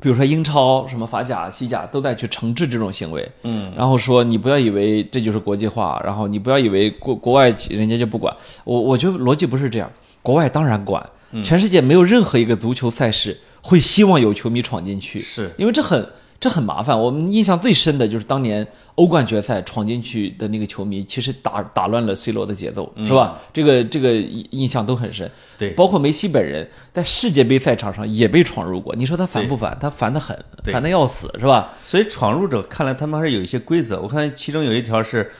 比如说英超什么法甲、西甲都在去惩治这种行为。嗯，然后说你不要以为这就是国际化，然后你不要以为国国外人家就不管。我我觉得逻辑不是这样，国外当然管，嗯全世界没有任何一个足球赛事会希望有球迷闯进去，是因为这很这很麻烦。我们印象最深的就是当年欧冠决赛闯进去的那个球迷，其实打打乱了 C 罗的节奏，是吧？这个这个印印象都很深。嗯对包括梅西本人在世界杯赛场上也被闯入过，你说他烦不烦？他烦得很，烦得要死，是吧？所以闯入者看来他们还是有一些规则。我看其中有一条是，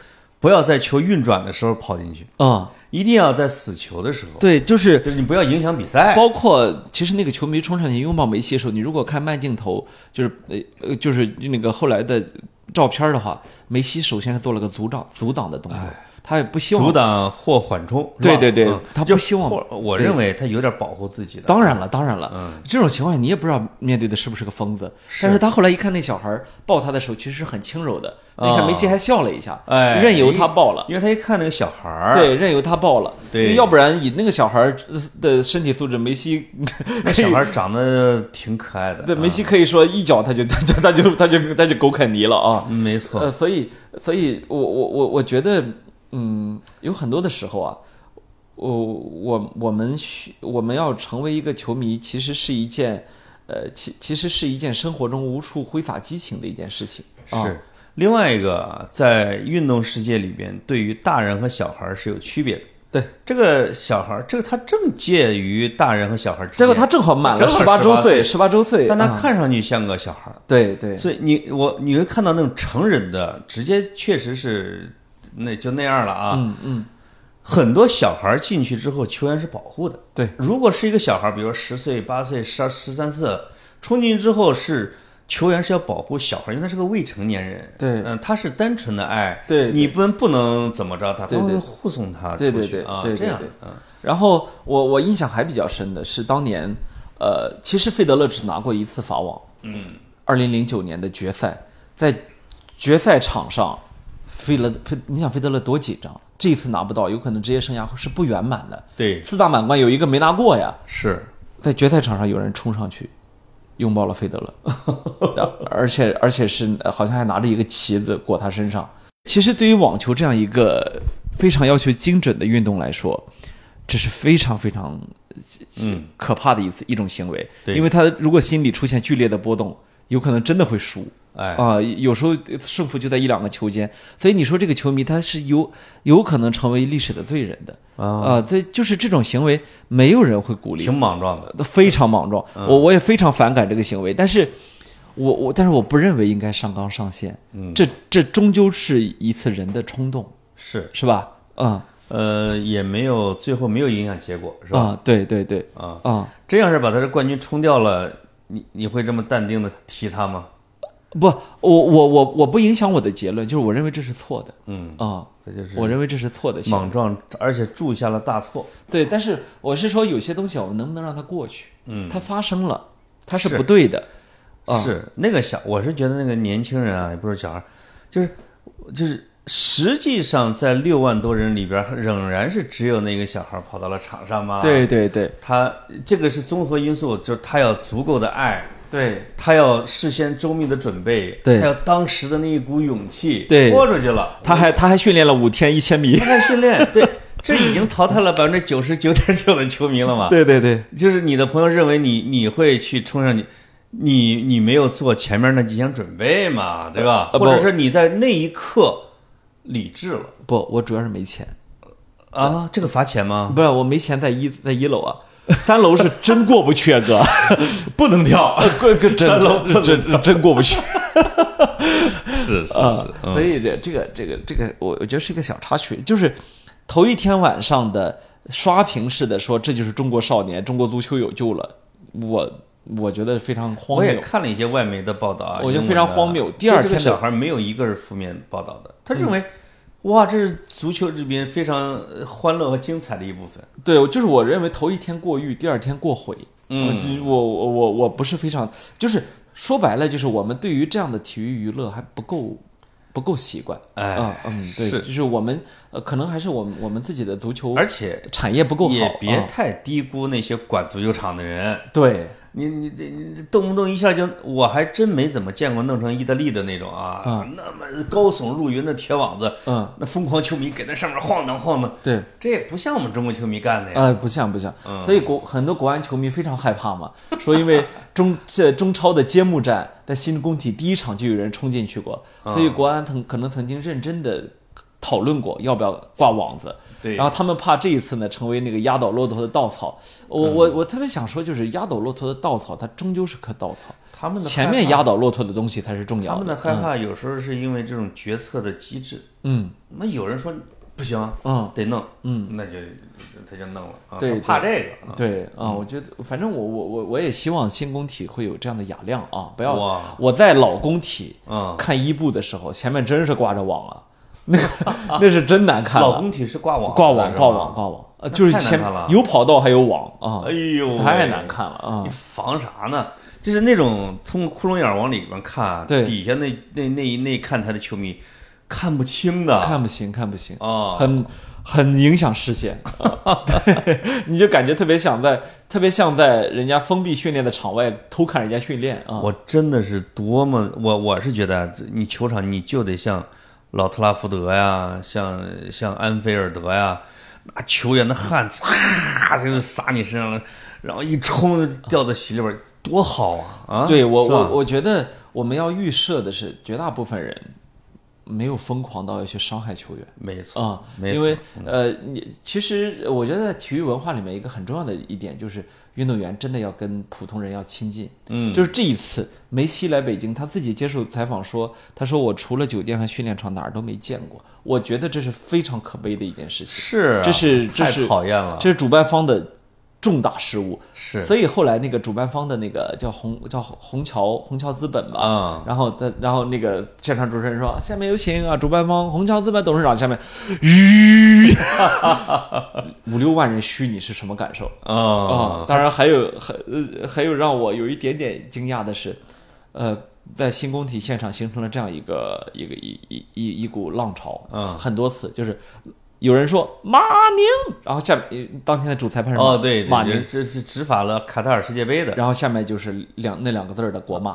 不要在球运转的时候跑进去，嗯，一定要在死球的时候，对，就是就是你不要影响比赛。包括其实那个球迷冲上去拥抱梅西的时候，你如果看慢镜头，就是呃呃，就是那个后来的照片的话，梅西首先是做了个阻挡阻挡的动作，他也不希望。阻挡或缓冲，对对对嗯。他不希望。我认为他有点保护自己的。当然了，当然了，嗯。这种情况你也不知道面对的是不是个疯子。但是他后来一看那小孩抱他的时候其实是很轻柔的，你看啊梅西还笑了一下，哎，任由他抱了。因为他一看那个小孩儿，对，任由他抱了。对要不然以那个小孩儿的身体素质，梅西那小孩儿长得挺可爱的。对梅西啊可以说一脚他就 [LAUGHS] 他就他就他就他就狗啃泥了啊。嗯没错，呃，所以所以我我我我觉得，嗯，有很多的时候啊，我我我们需我们要成为一个球迷，其实是一件，呃，其其实是一件生活中无处挥洒激情的一件事情。啊、是。另外一个，在运动世界里边，对于大人和小孩儿是有区别的。对，这个小孩儿，这个他正介于大人和小孩儿之间，这个他正好满了十八周岁十八周岁，但他啊看上去像个小孩儿。对对所以你我你会看到那种成人的，直接确实是那就那样了啊。嗯嗯，很多小孩儿进去之后，球员是保护的。对，如果是一个小孩儿，比如说十岁、八岁、十二、十三四，冲进去之后是球员是要保护小孩，因为他是个未成年人。对嗯，他是单纯的爱。对你不能不能怎么着他，他会护送他出去啊，对对对这样。嗯，然后我我印象还比较深的是当年，呃，其实费德勒只拿过一次法网，嗯，二零零九年的决赛，在决赛场上，费勒费，你想费德勒多紧张，这一次拿不到，有可能职业生涯是不圆满的。对，四大满贯有一个没拿过呀，是在决赛场上有人冲上去拥抱了费德勒，[LAUGHS] 而且而且是呃好像还拿着一个旗子裹他身上。其实对于网球这样一个非常要求精准的运动来说，这是非常非常嗯可怕的一次一种行为，对因为他如果心理出现剧烈的波动，有可能真的会输。哎啊、有时候胜负就在一两个球间，所以你说这个球迷他是有有可能成为历史的罪人的啊，啊，所以就是这种行为，没有人会鼓励，挺莽撞的。非常莽撞，嗯我我也非常反感这个行为，但是我我但是我不认为应该上纲上线，嗯这这终究是一次人的冲动，是，是吧？嗯呃，也没有最后没有影响结果，是吧？啊，对对对啊，啊，这要是把他的冠军冲掉了，你你会这么淡定的提他吗？不，我我我我不影响我的结论，就是我认为这是错的嗯，啊，这就是我认为这是错的莽撞，而且铸下了大错。对，但是我是说有些东西我们能不能让它过去？嗯它发生了，它是是不对的。啊是那个小，我是觉得那个年轻人啊，也不是小孩，就是就是，实际上在六万多人里边，仍然是只有那个小孩跑到了场上嘛。，对对对他这个是综合因素，就是他要足够的爱，对他要事先周密的准备，对他要当时的那一股勇气，对豁出去了。他还他还训练了五天一千米。他还训练，[LAUGHS] 对，这已经淘汰了百分之九十九点九的球迷了嘛？对对对就是你的朋友认为你你会去冲上去，你你没有做前面那几项准备嘛，对吧？呃或者是你在那一刻理智了不，我主要是没钱，啊？这个罚钱吗？不是我没钱在一在一楼啊，[LAUGHS] 三楼是真过不去啊，哥，[LAUGHS] 不能跳，[LAUGHS] 过真三楼不真真真过不去是是啊是，。嗯所以这这个这个这个，我我觉得是一个小插曲，就是头一天晚上的刷屏式的说这就是中国少年，中国足球有救了，我我觉得非常荒谬我也。看了一些外媒的报道啊，我觉得非常荒谬第二对这个天的嗯小孩没有一个是负面报道的，他认为。哇，这是足球这边非常呃欢乐和精彩的一部分。对，就是我认为头一天过誉，第二天过毁。嗯我我我我不是非常，就是说白了，就是我们对于这样的体育娱乐还不够不够习惯。哎啊，嗯，对，是就是我们呃，可能还是我们我们自己的足球而且产业不够好。也别啊太低估那些管足球场的人。对你你你你动不动一下就，我还真没怎么见过弄成意大利的那种啊，嗯那么高耸入云的铁网子，嗯，那疯狂球迷给那上面晃荡晃荡，对，这也不像我们中国球迷干的呀。呃，不像不像，嗯。所以国很多国安球迷非常害怕嘛，说因为中这中超的揭幕战在新工体第一场就有人冲进去过，嗯。所以国安曾可能曾经认真的讨论过要不要挂网子，对。然后他们怕这一次呢成为那个压倒骆驼的稻草。我嗯。我我特别想说，就是压倒骆驼的稻草，它终究是棵稻草，他们的前面压倒骆驼的东西才是重要的。他们的。害怕有时候是因为这种决策的机制。嗯。那有人说不行，嗯。得弄，嗯，那就他就弄了啊，对怕这个啊。对啊，我觉得反正我我我我也希望新工体会有这样的雅量啊，不要我在老工体嗯，看伊布的时候，前面真是挂着网啊，那个 [LAUGHS] 那是真难看。老工体是挂网挂网挂网挂网，呃，就是前有跑道还有网啊哎，呦，太难。看了啊你！防啥呢？就是那种通过窟窿眼儿往里边看，对底下那那那那看台的球迷看不清的，看不清看不清，啊，很很影响视线，啊 [LAUGHS] 对，你就感觉特别想在特别像在人家封闭训练的场外偷看人家训练啊。我真的是多么我我是觉得，你球场你就得像老特拉福德呀，像像安菲尔德呀，那球员的汗擦就是洒你身上了，然后一冲掉到席里边，多好啊！啊，对我我我觉得我们要预设的是，绝大部分人没有疯狂到要去伤害球员。没错，啊、没错因为呃，你其实我觉得在体育文化里面一个很重要的一点就是，运动员真的要跟普通人要亲近。嗯，就是这一次梅西来北京，他自己接受采访说，他说我除了酒店和训练场哪儿都没见过。我觉得这是非常可悲的一件事情，是啊这是这讨厌了，这是主办方的重大失误。是所以后来那个主办方的那个叫虹叫虹桥虹桥资本吧，啊，然后他，然后那个现场主持人说：“下面有请啊，主办方虹桥资本董事长。”下面，吁，[LAUGHS] 五六万人嘘，你是什么感受啊？啊，当然还有还呃还有让我有一点点惊讶的是，呃，在新工体现场形成了这样一个一个一一一一股浪潮，嗯很多次就是有人说马宁，然后下面呃当天的主裁判是马哦，对，马宁，对这是执法了卡塔尔世界杯的然后下面就是两那两个字儿的国骂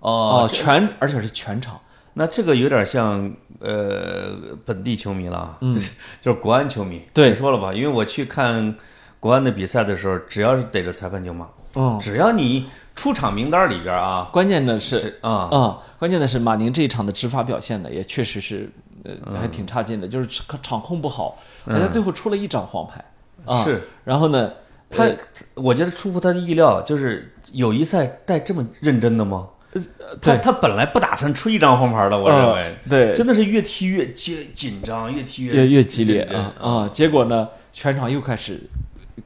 哦哦，全而且是全场。那这个有点像呃本地球迷了，嗯，就是就是国安球迷。对说了吧？因为我去看国安的比赛的时候，只要是逮着裁判就骂，嗯，只要你出场名单里边啊，关键的是是啊，啊、关键的是马宁这一场的执法表现呢，也确实是呃还挺差劲的，就是场场控不好，好像最后出了一张黄牌啊。是，然后呢，他呃我觉得出乎他的意料，就是友谊赛带这么认真的吗？他他本来不打算出一张黄牌的，我认为呃对真的是越踢越紧紧张，越踢越越激烈啊啊！结果呢，全场又开始。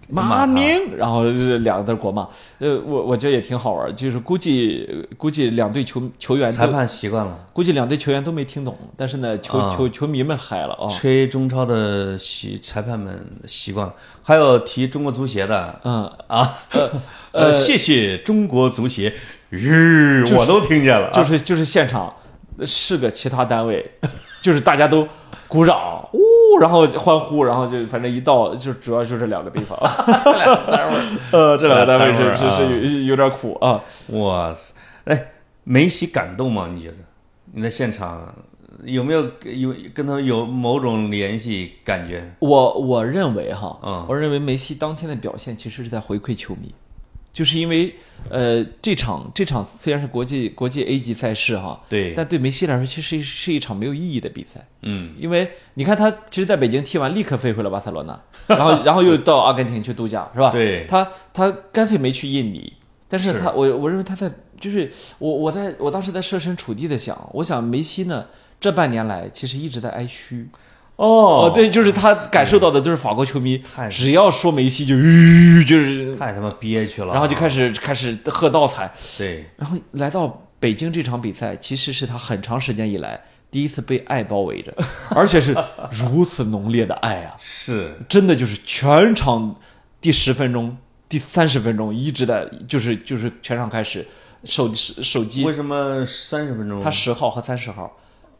马宁，然后是两个字国骂，呃，我我觉得也挺好玩，就是估计估计两队球球员裁判习惯了。估计两队球员都没听懂，但是呢，球、啊。球球迷们嗨了啊，吹中超的习裁判们习惯。了，还有提中国足协的。嗯。啊，呃 [LAUGHS] 呃，谢谢中国足协，日我都听见了。啊，就是就是现场是个其他单位，就是大家都鼓掌，呜，然后欢呼，然后就反正一到就主要就这两个地方，[LAUGHS] [LAUGHS] 呃，这两个单位是是是有有点苦啊。哇塞，哎，梅西感动吗？你觉得你在现场有没有有跟他有某种联系感觉？我我认为哈，嗯我认为梅西当天的表现其实是在回馈球迷，就是因为呃这场这场虽然是国际国际 A 级赛事哈，对，但对梅西来说其实是是一场没有意义的比赛。嗯，因为你看他其实在北京踢完，立刻飞回了巴塞罗那，然后 [LAUGHS] 然后又到阿根廷去度假，是吧？对，他他干脆没去印尼，但是是他我我认为他在就是我我在我当时在设身处地的想，我想梅西呢这半年来其实一直在挨虚哦，对，就是他感受到的就是法国球迷太只要说梅西就吁就是，太他妈憋屈了。啊，然后就开始开始喝倒彩，对，然后来到北京这场比赛，其实是他很长时间以来第一次被爱包围着，[LAUGHS] 而且是如此浓烈的爱啊！是。真的就是全场第十分钟、第三十分钟一直在，就是就是全场开始手手机，为什么三十分钟？他十号和三十号，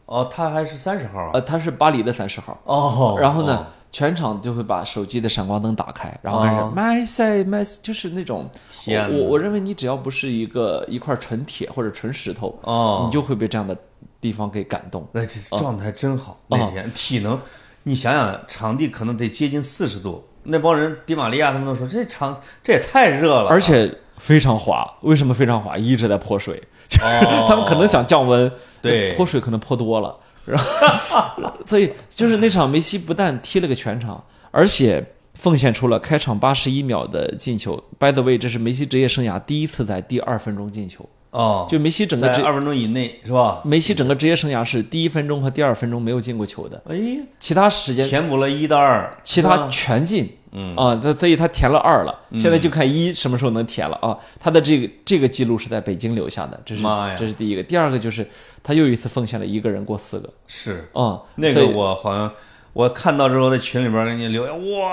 哦，他还是三十号啊。呃，他是巴黎的三十号，哦，然后呢哦，全场就会把手机的闪光灯打开，然后开始哦。my say my，say，就是那种，天我我我认为你只要不是一个一块纯铁或者纯石头，哦，你就会被这样的地方给感动。那这状态真好，哦。那天体能，你想想，场地可能得接近四十度，那帮人迪玛利亚他们都说这场这也太热了，而且非常滑，为什么非常滑？一直在泼水，哦。[LAUGHS] 他们可能想降温，对。泼水可能泼多了，然后 [LAUGHS] 所以就是那场梅西不但踢了个全场，而且奉献出了开场八十一秒的进球。By the way，这是梅西职业生涯第一次在第二分钟进球，哦，就梅西整个职在二分钟以内是吧？梅西整个职业生涯是第一分钟和第二分钟没有进过球的，哎，其他时间填补了一到二，其他全进，嗯啊，他所以他填了二了，现在就看一什么时候能填了啊。他的这个这个记录是在北京留下的，这是这是第一个。第二个就是他又一次奉献了一个人过四个是啊，那个我好像我看到之后在群里边给你留言，我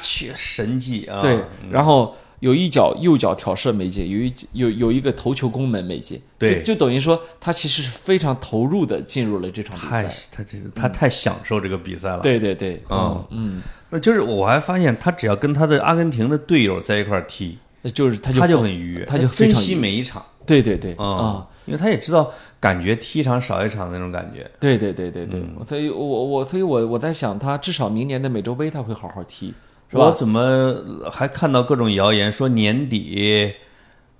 去神迹啊！对，然后有一脚右脚挑射没进，有一有有一个头球攻门没进，对就就等于说他其实是非常投入的进入了这场比太赛。他这他太享受这个比赛了。对对对，嗯嗯，那就是我还发现他只要跟他的阿根廷的队友在一块儿踢，那就是他就他就很愉悦，他就珍惜每一场对对对啊啊，，因为他也知道感觉踢一场少一场的那种感觉。对对对对对，嗯所以我我所以我我在想，他至少明年的美洲杯他会好好踢，是吧？我怎么还看到各种谣言说年底，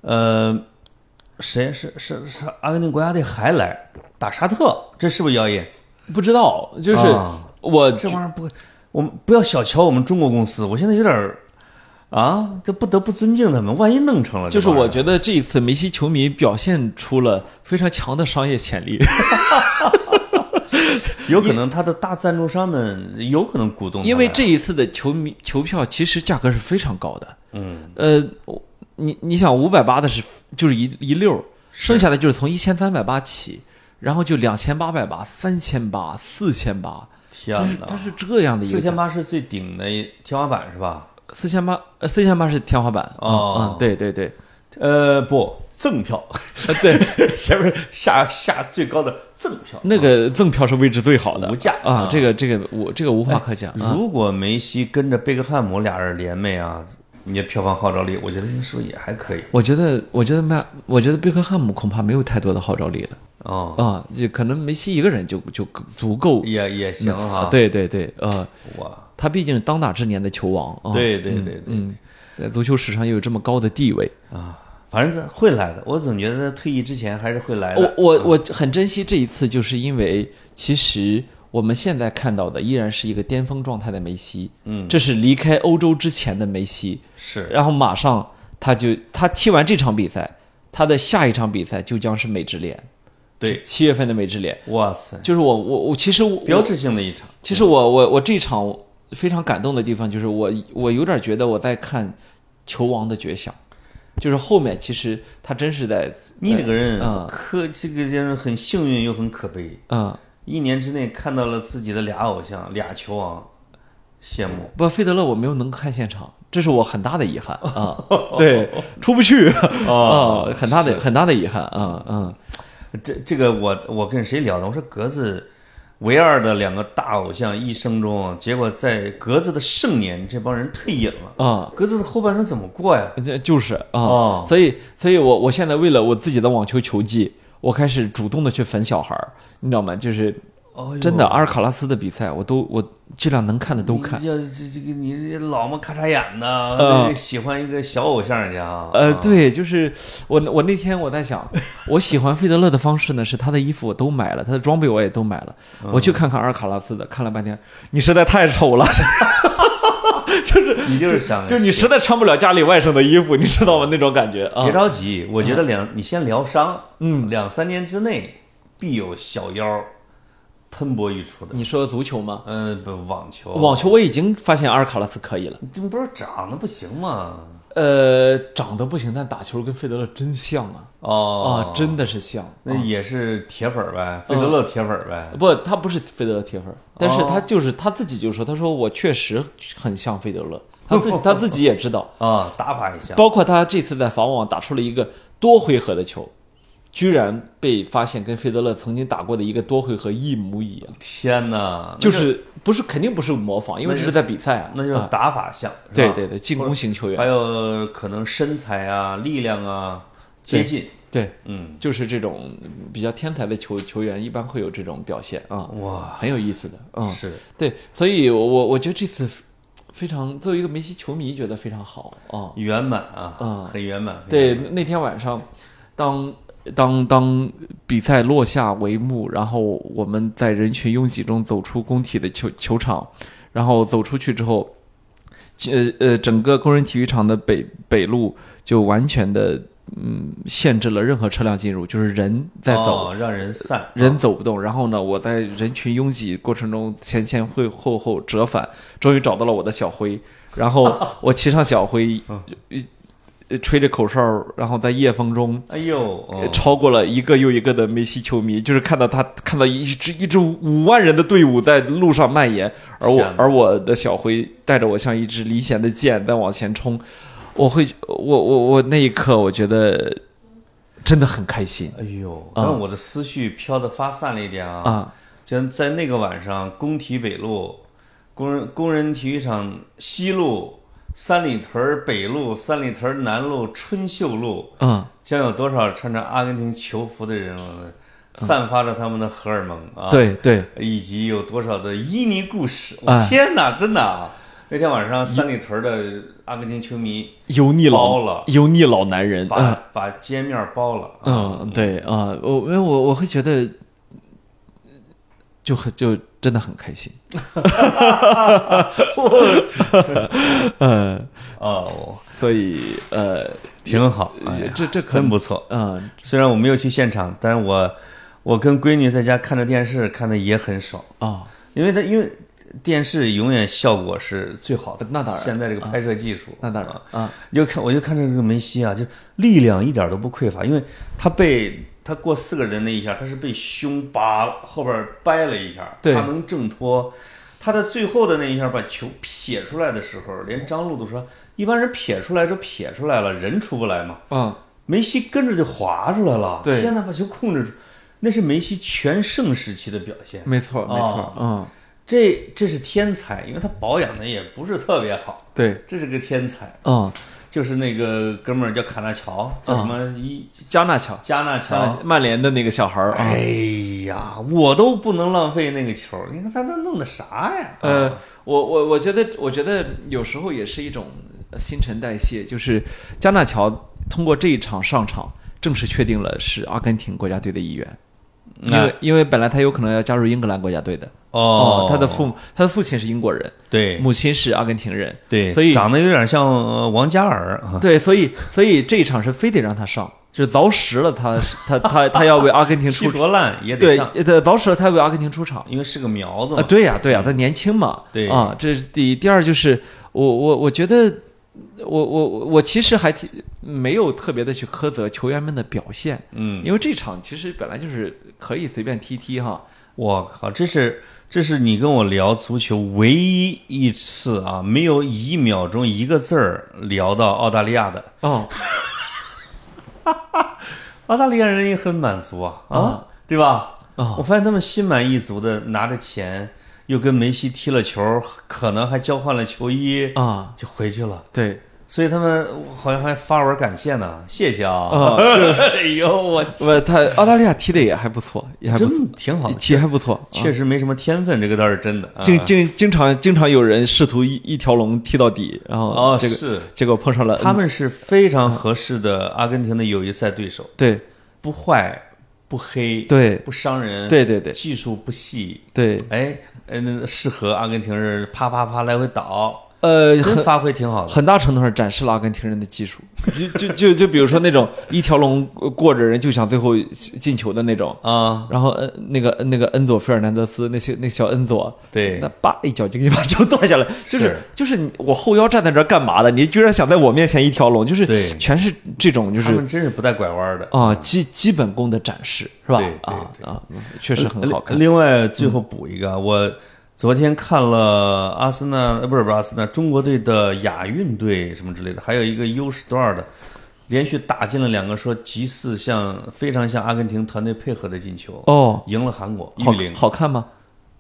呃，谁是是是阿根廷国家队还来打沙特？这是不是谣言？不知道，就是啊我这玩意儿不，我们不要小瞧我们中国公司。我现在有点儿啊，这不得不尊敬他们。万一弄成了，就是我觉得这一次梅西球迷表现出了非常强的商业潜力。[LAUGHS] 有可能他的大赞助商们有可能鼓动，因为这一次的球迷球票其实价格是非常高的，嗯，呃，我你你想五百八的是就是一一溜儿，剩下的就是从一千三百八起，然后就两千八百八、三千八、四千八，天哪，它是这样的一个四千八是最顶的天花板是吧？四千八呃四千八是天花板。哦。嗯嗯对对对，呃，不，赠票，呃对，[LAUGHS] 前面下下最高的赠票，那个赠票是位置最好的。无价。啊啊，这个这个我这个无话可讲。啊。如果梅西跟着贝克汉姆俩人联袂啊，你的票房号召力，我觉得是不是也还可以？我觉得，我觉得麦，我觉得贝克汉姆恐怕没有太多的号召力了哦，啊，就可能梅西一个人就就足够。也也行哈。，对对对，呃，哇，他毕竟是当打之年的球王啊。对对对对嗯，在足球史上又有这么高的地位。啊，反正会来的。我总觉得他退役之前还是会来的。我我我很珍惜这一次，就是因为其实我们现在看到的依然是一个巅峰状态的梅西，嗯，这是离开欧洲之前的梅西，是。然后马上他就他踢完这场比赛，他的下一场比赛就将是美职联，对，七月份的美职联。哇塞，就是我我我其实我标志性的一场。其实我我我这场非常感动的地方就是我我有点觉得我在看球王的绝响，就是后面其实他真是在你这个人嗯。可这个人很幸运又很可悲，嗯一年之内看到了自己的俩偶像俩球王，羡慕。不费德勒我没有能看现场，这是我很大的遗憾啊，对，出不去 [LAUGHS] 啊，很大的很大的遗憾啊嗯这这个我我跟谁聊的？我说格子唯二的两个大偶像一生中，结果在格子的盛年，这帮人退隐了。啊。格子的后半生怎么过呀？这就是啊，哦所以，所以我我现在为了我自己的网球球技，我开始主动的去粉小孩儿，你知道吗？就是哦真的，阿尔卡拉斯的比赛，我都我尽量能看的都看。你这这这个你这老么咔嚓眼呢、呃喜欢一个小偶像去啊？呃，啊，对，就是我我那天我在想，[LAUGHS] 我喜欢费德勒的方式呢，是他的衣服我都买了，他的装备我也都买了，嗯我去看看阿尔卡拉斯的，看了半天，你实在太丑了，[LAUGHS] [LAUGHS] 就是你就是想就是你实在穿不了家里外甥的衣服，你知道吗？那种感觉啊别。着急，我觉得两你先疗伤，嗯，两三年之内必有小妖喷薄欲出的。你说足球吗？嗯，不，网球，网球我已经发现阿尔卡拉斯可以了，这不是长得不行吗？呃，长得不行，但打球跟费德勒真像啊！哦。啊，真的是像。那也是铁粉儿呗，费德勒铁粉儿呗。不，他不是费德勒铁粉，但是哦。他就是他自己就说，他说我确实很像费德勒，他自他自己也知道，啊，打法也像，包括他这次在法网打出了一个多回合的球，居然被发现跟费德勒曾经打过的一个多回合一模一样，天哪，就是不是肯定不是模仿，因为这是在比赛啊，那就是啊。打法像，是吧？对对对，进攻型球员。还，有可能身材啊、力量啊接近，对，嗯，就是这种比较天才的球球员，一般会有这种表现啊，哇，很有意思的，嗯，是。对，所以我我我觉得这次非常作为一个梅西球迷，觉得非常好啊。圆满啊，嗯很圆满。很对那天晚上，当当当比赛落下帷幕，然后我们在人群拥挤中走出工体的球球场，然后走出去之后，呃呃，整个工人体育场的北北路就完全的嗯限制了任何车辆进入，就是人在走。哦让人散，人走不动，然后呢，我在人群拥挤过程中前前后后后折返，终于找到了我的小辉，然后 [LAUGHS] 我骑上小灰，呃吹着口哨，然后在夜风中。哎呦，哦超过了一个又一个的梅西球迷，就是看到他看到一支一支五万人的队伍在路上蔓延，而我而我的小辉带着我像一支离弦的箭在往前冲，我会我我我那一刻我觉得真的很开心哎呦，但我的思绪飘的发散了一点啊。啊就在那个晚上，工体北路、工人工人体育场西路、三里屯儿北路、三里屯儿南路、春秀路，嗯将有多少穿着阿根廷球服的人们，散发着他们的荷尔蒙啊！，对对以及有多少的伊尼故事！我哎天哪，真的啊！那天晚上，三里屯儿的阿根廷球迷油腻老了油腻老男人把、嗯把街面包了。啊嗯对啊我因为我我会觉得就很就真的很开心。[LAUGHS] 嗯。[LAUGHS] 哦，所以呃挺好，哎这这可真不错。嗯。虽然我没有去现场，但是我我跟闺女在家看着电视，看的也很爽，啊因为她因为电视永远效果是最好的。那当然。现在这个拍摄技术，那当然啊啊。就看我就看着这个梅西啊，就力量一点都不匮乏，因为他被他过四个人那一下，他是被胸扒后边掰了一下，他能挣脱。他在最后的那一下把球撇出来的时候，连张路都说，一般人撇出来就撇出来了，人出不来嘛。嗯梅西跟着就滑出来了，对。天呐，把球控制住，那是梅西全盛时期的表现。没错没错哦嗯。这这是天才，因为他保养的也不是特别好，对。这是个天才。嗯就是那个哥们儿叫卡纳乔，叫什么？一加纳乔。加纳乔。曼联的那个小孩儿啊。哎呀，我都不能浪费那个球，你看他那弄的啥呀？呃啊，我我我觉得，我觉得有时候也是一种呃新陈代谢，就是加纳乔通过这一场上场，正式确定了是阿根廷国家队的一员，因为因为本来他有可能要加入英格兰国家队的哦，他的父母他的父亲是英国人，对母亲是阿根廷人，对，所以长得有点像呃王嘉尔啊。[LAUGHS] 对，所以所以这一场是非得让他上，就是凿实了他他他 [LAUGHS] 他要为阿根廷踢出多烂也得上，对凿实了他要为阿根廷出场。因为是个苗子啊，嘛。对呀、对呀、他年轻嘛，对啊，这是第一。第二就是我我我觉得我我我我其实还挺没有特别的去苛责球员们的表现，嗯，因为这场其实本来就是可以随便踢踢哈。我靠，这是这是你跟我聊足球唯一一次啊，没有一秒钟一个字儿聊到澳大利亚的。哦，[LAUGHS] 澳大利亚人也很满足啊，啊，对吧？哦我发现他们心满意足的拿着钱，又跟梅西踢了球，可能还交换了球衣，啊，就回去了。对，所以他们好像还发文感谢呢，谢谢啊！[LAUGHS] 啊哎呦，我不，他澳大利亚踢的也还不错，也还不错，挺好的，踢还不错，啊确实没什么天分，这个倒是真的。啊经经经常经常有人试图一一条龙踢到底，然后哦，这个是结果碰上了他们是非常合适的阿根廷的友谊赛对手，对不坏、不黑、对不伤人，对对对技术不细，对，哎，嗯，适合阿根廷人啪啪啪来回倒，呃，很发挥挺好的。很大程度上展示了阿根廷人的技术，[LAUGHS] 就就就就比如说那种一条龙过着人就想最后进球的那种，啊，然后呃那个那个恩佐费尔南德斯那些那小恩佐，对那，叭一脚就给你把球断下来，[LAUGHS] 就是是就是我后腰站在这儿干嘛的？你居然想在我面前一条龙，就是对全是这种就是他们真是不带拐弯的。啊基基本功的展示是吧对？对啊啊，确实很好看。另外，最后补一个，我昨天看了阿森纳，呃，不是不是阿森纳，中国队的亚运队什么之类的，还有一个 U 十多少的，连续打进了两个说极似像非常像阿根廷团队配合的进球，哦，赢了韩国一好比零。好看吗？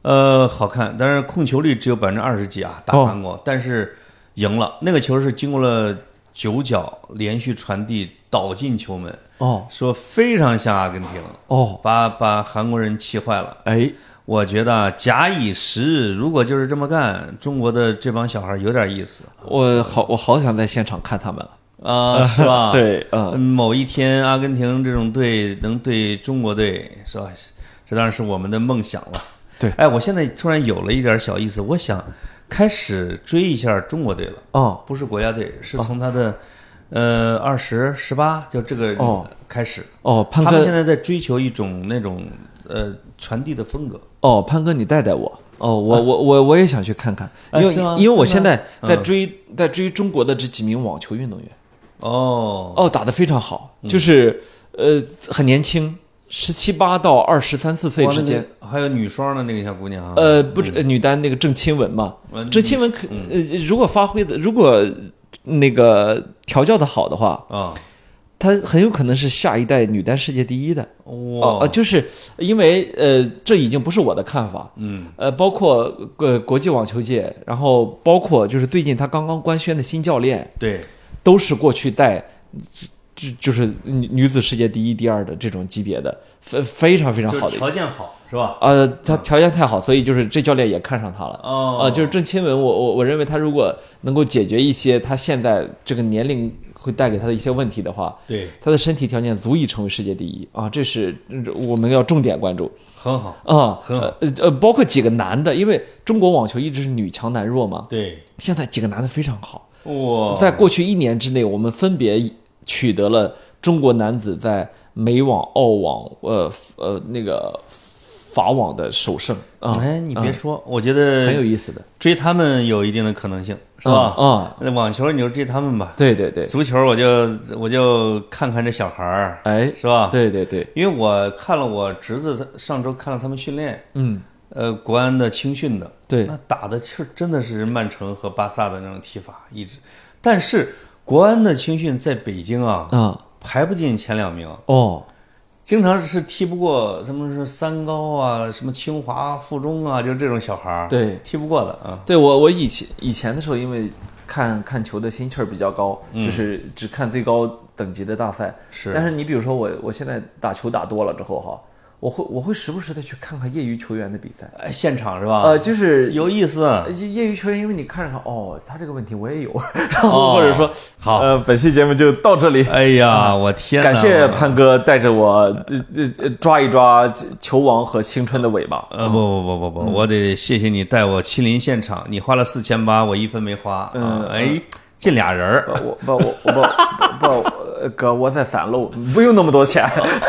呃，好看，但是控球率只有百分之二十几啊，打哦韩国，但是赢了。那个球是经过了九脚连续传递倒进球门，哦说非常像阿根廷，哦，把把韩国人气坏了。哎，我觉得啊假以时日，如果就是这么干，中国的这帮小孩有点意思我好我好想在现场看他们了。啊，是吧？，[LAUGHS] 对，嗯嗯，某一天阿根廷这种队能对中国队，是吧？这当然是我们的梦想了。对哎，我现在突然有了一点小意思，我想开始追一下中国队了，哦不是国家队，是从他的呃二十、十八就这个哦开始。哦，潘他们现在在追求一种那种呃传递的风格。哦，潘哥，你带带我。哦，我我我我也想去看看，因为啊因为我现在在追在追中国的这几名网球运动员，哦，哦，打得非常好，嗯。就是呃很年轻，十七八到二十三四岁之间。，还有女双的那个小姑娘啊，呃，不止呃女单那个郑钦文嘛，嗯郑钦文可呃如果发挥的如果那个调教的好的话，啊，她很有可能是下一代女单世界第一的。哦，哇呃，，就是因为呃，这已经不是我的看法，嗯，呃，包括呃国际网球界，然后包括就是最近他刚刚官宣的新教练，对，都是过去带，就就是女女子世界第一、第二的这种级别的，非非常非常好的。条件好是吧？呃，他条件太好，所以就是这教练也看上他了。哦啊，就是郑钦文，我我我认为他如果能够解决一些他现在这个年龄会带给他的一些问题的话，对，他的身体条件足以成为世界第一。啊，这是嗯我们要重点关注。很好，啊。很好。呃呃，包括几个男的，因为中国网球一直是女强男弱嘛，对，现在几个男的非常好。哇，在过去一年之内，我们分别取得了中国男子在美网、澳网、呃呃那个法网的首胜。啊。哎，你别啊。说，我觉得很有意思的，追他们有一定的可能性，是是吧？啊，那网球你就追他们吧，对对对，足球我就我就看看这小孩儿，哎，是吧？对对对，因为我看了我侄子他上周看了他们训练，嗯，呃，国安的青训的，对。那打的是真的是曼城和巴萨的那种踢法，一直。但是国安的青训在北京啊，啊，排不进前两名，哦，经常是踢不过什么是三高啊，什么清华附中啊，就这种小孩儿，对踢不过的啊。对我我以前以前的时候，因为看看球的心气儿比较高，就是只看最高等级的大赛。是但是你比如说我我现在打球打多了之后哈，我会我会时不时的去看看业余球员的比赛。哎，现场是吧？呃，就是有意思。呃业余球员，因为你看着他，哦，他这个问题我也有，[LAUGHS] 然后哦或者说，好呃，本期节目就到这里。哎呀，我天！感谢潘哥带着我抓一抓球王和青春的尾巴。呃，不不不不不，我得谢谢你带我亲临现场，你花了四千八，我一分没花嗯！哎，进俩人儿不，我不我我不不哥，我在三楼，不用那么多钱。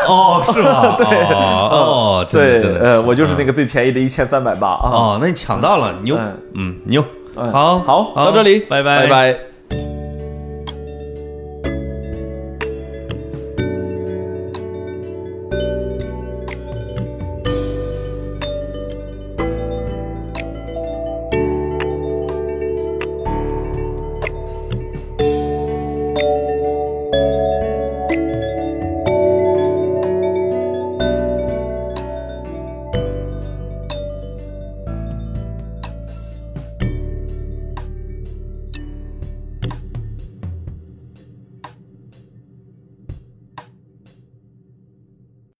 哦，是吗？[LAUGHS] 对哦，真的对呃，我就是那个最便宜的一千三百八啊。哦，那你抢到了，牛嗯，嗯，牛，嗯好好，到这里，拜拜拜。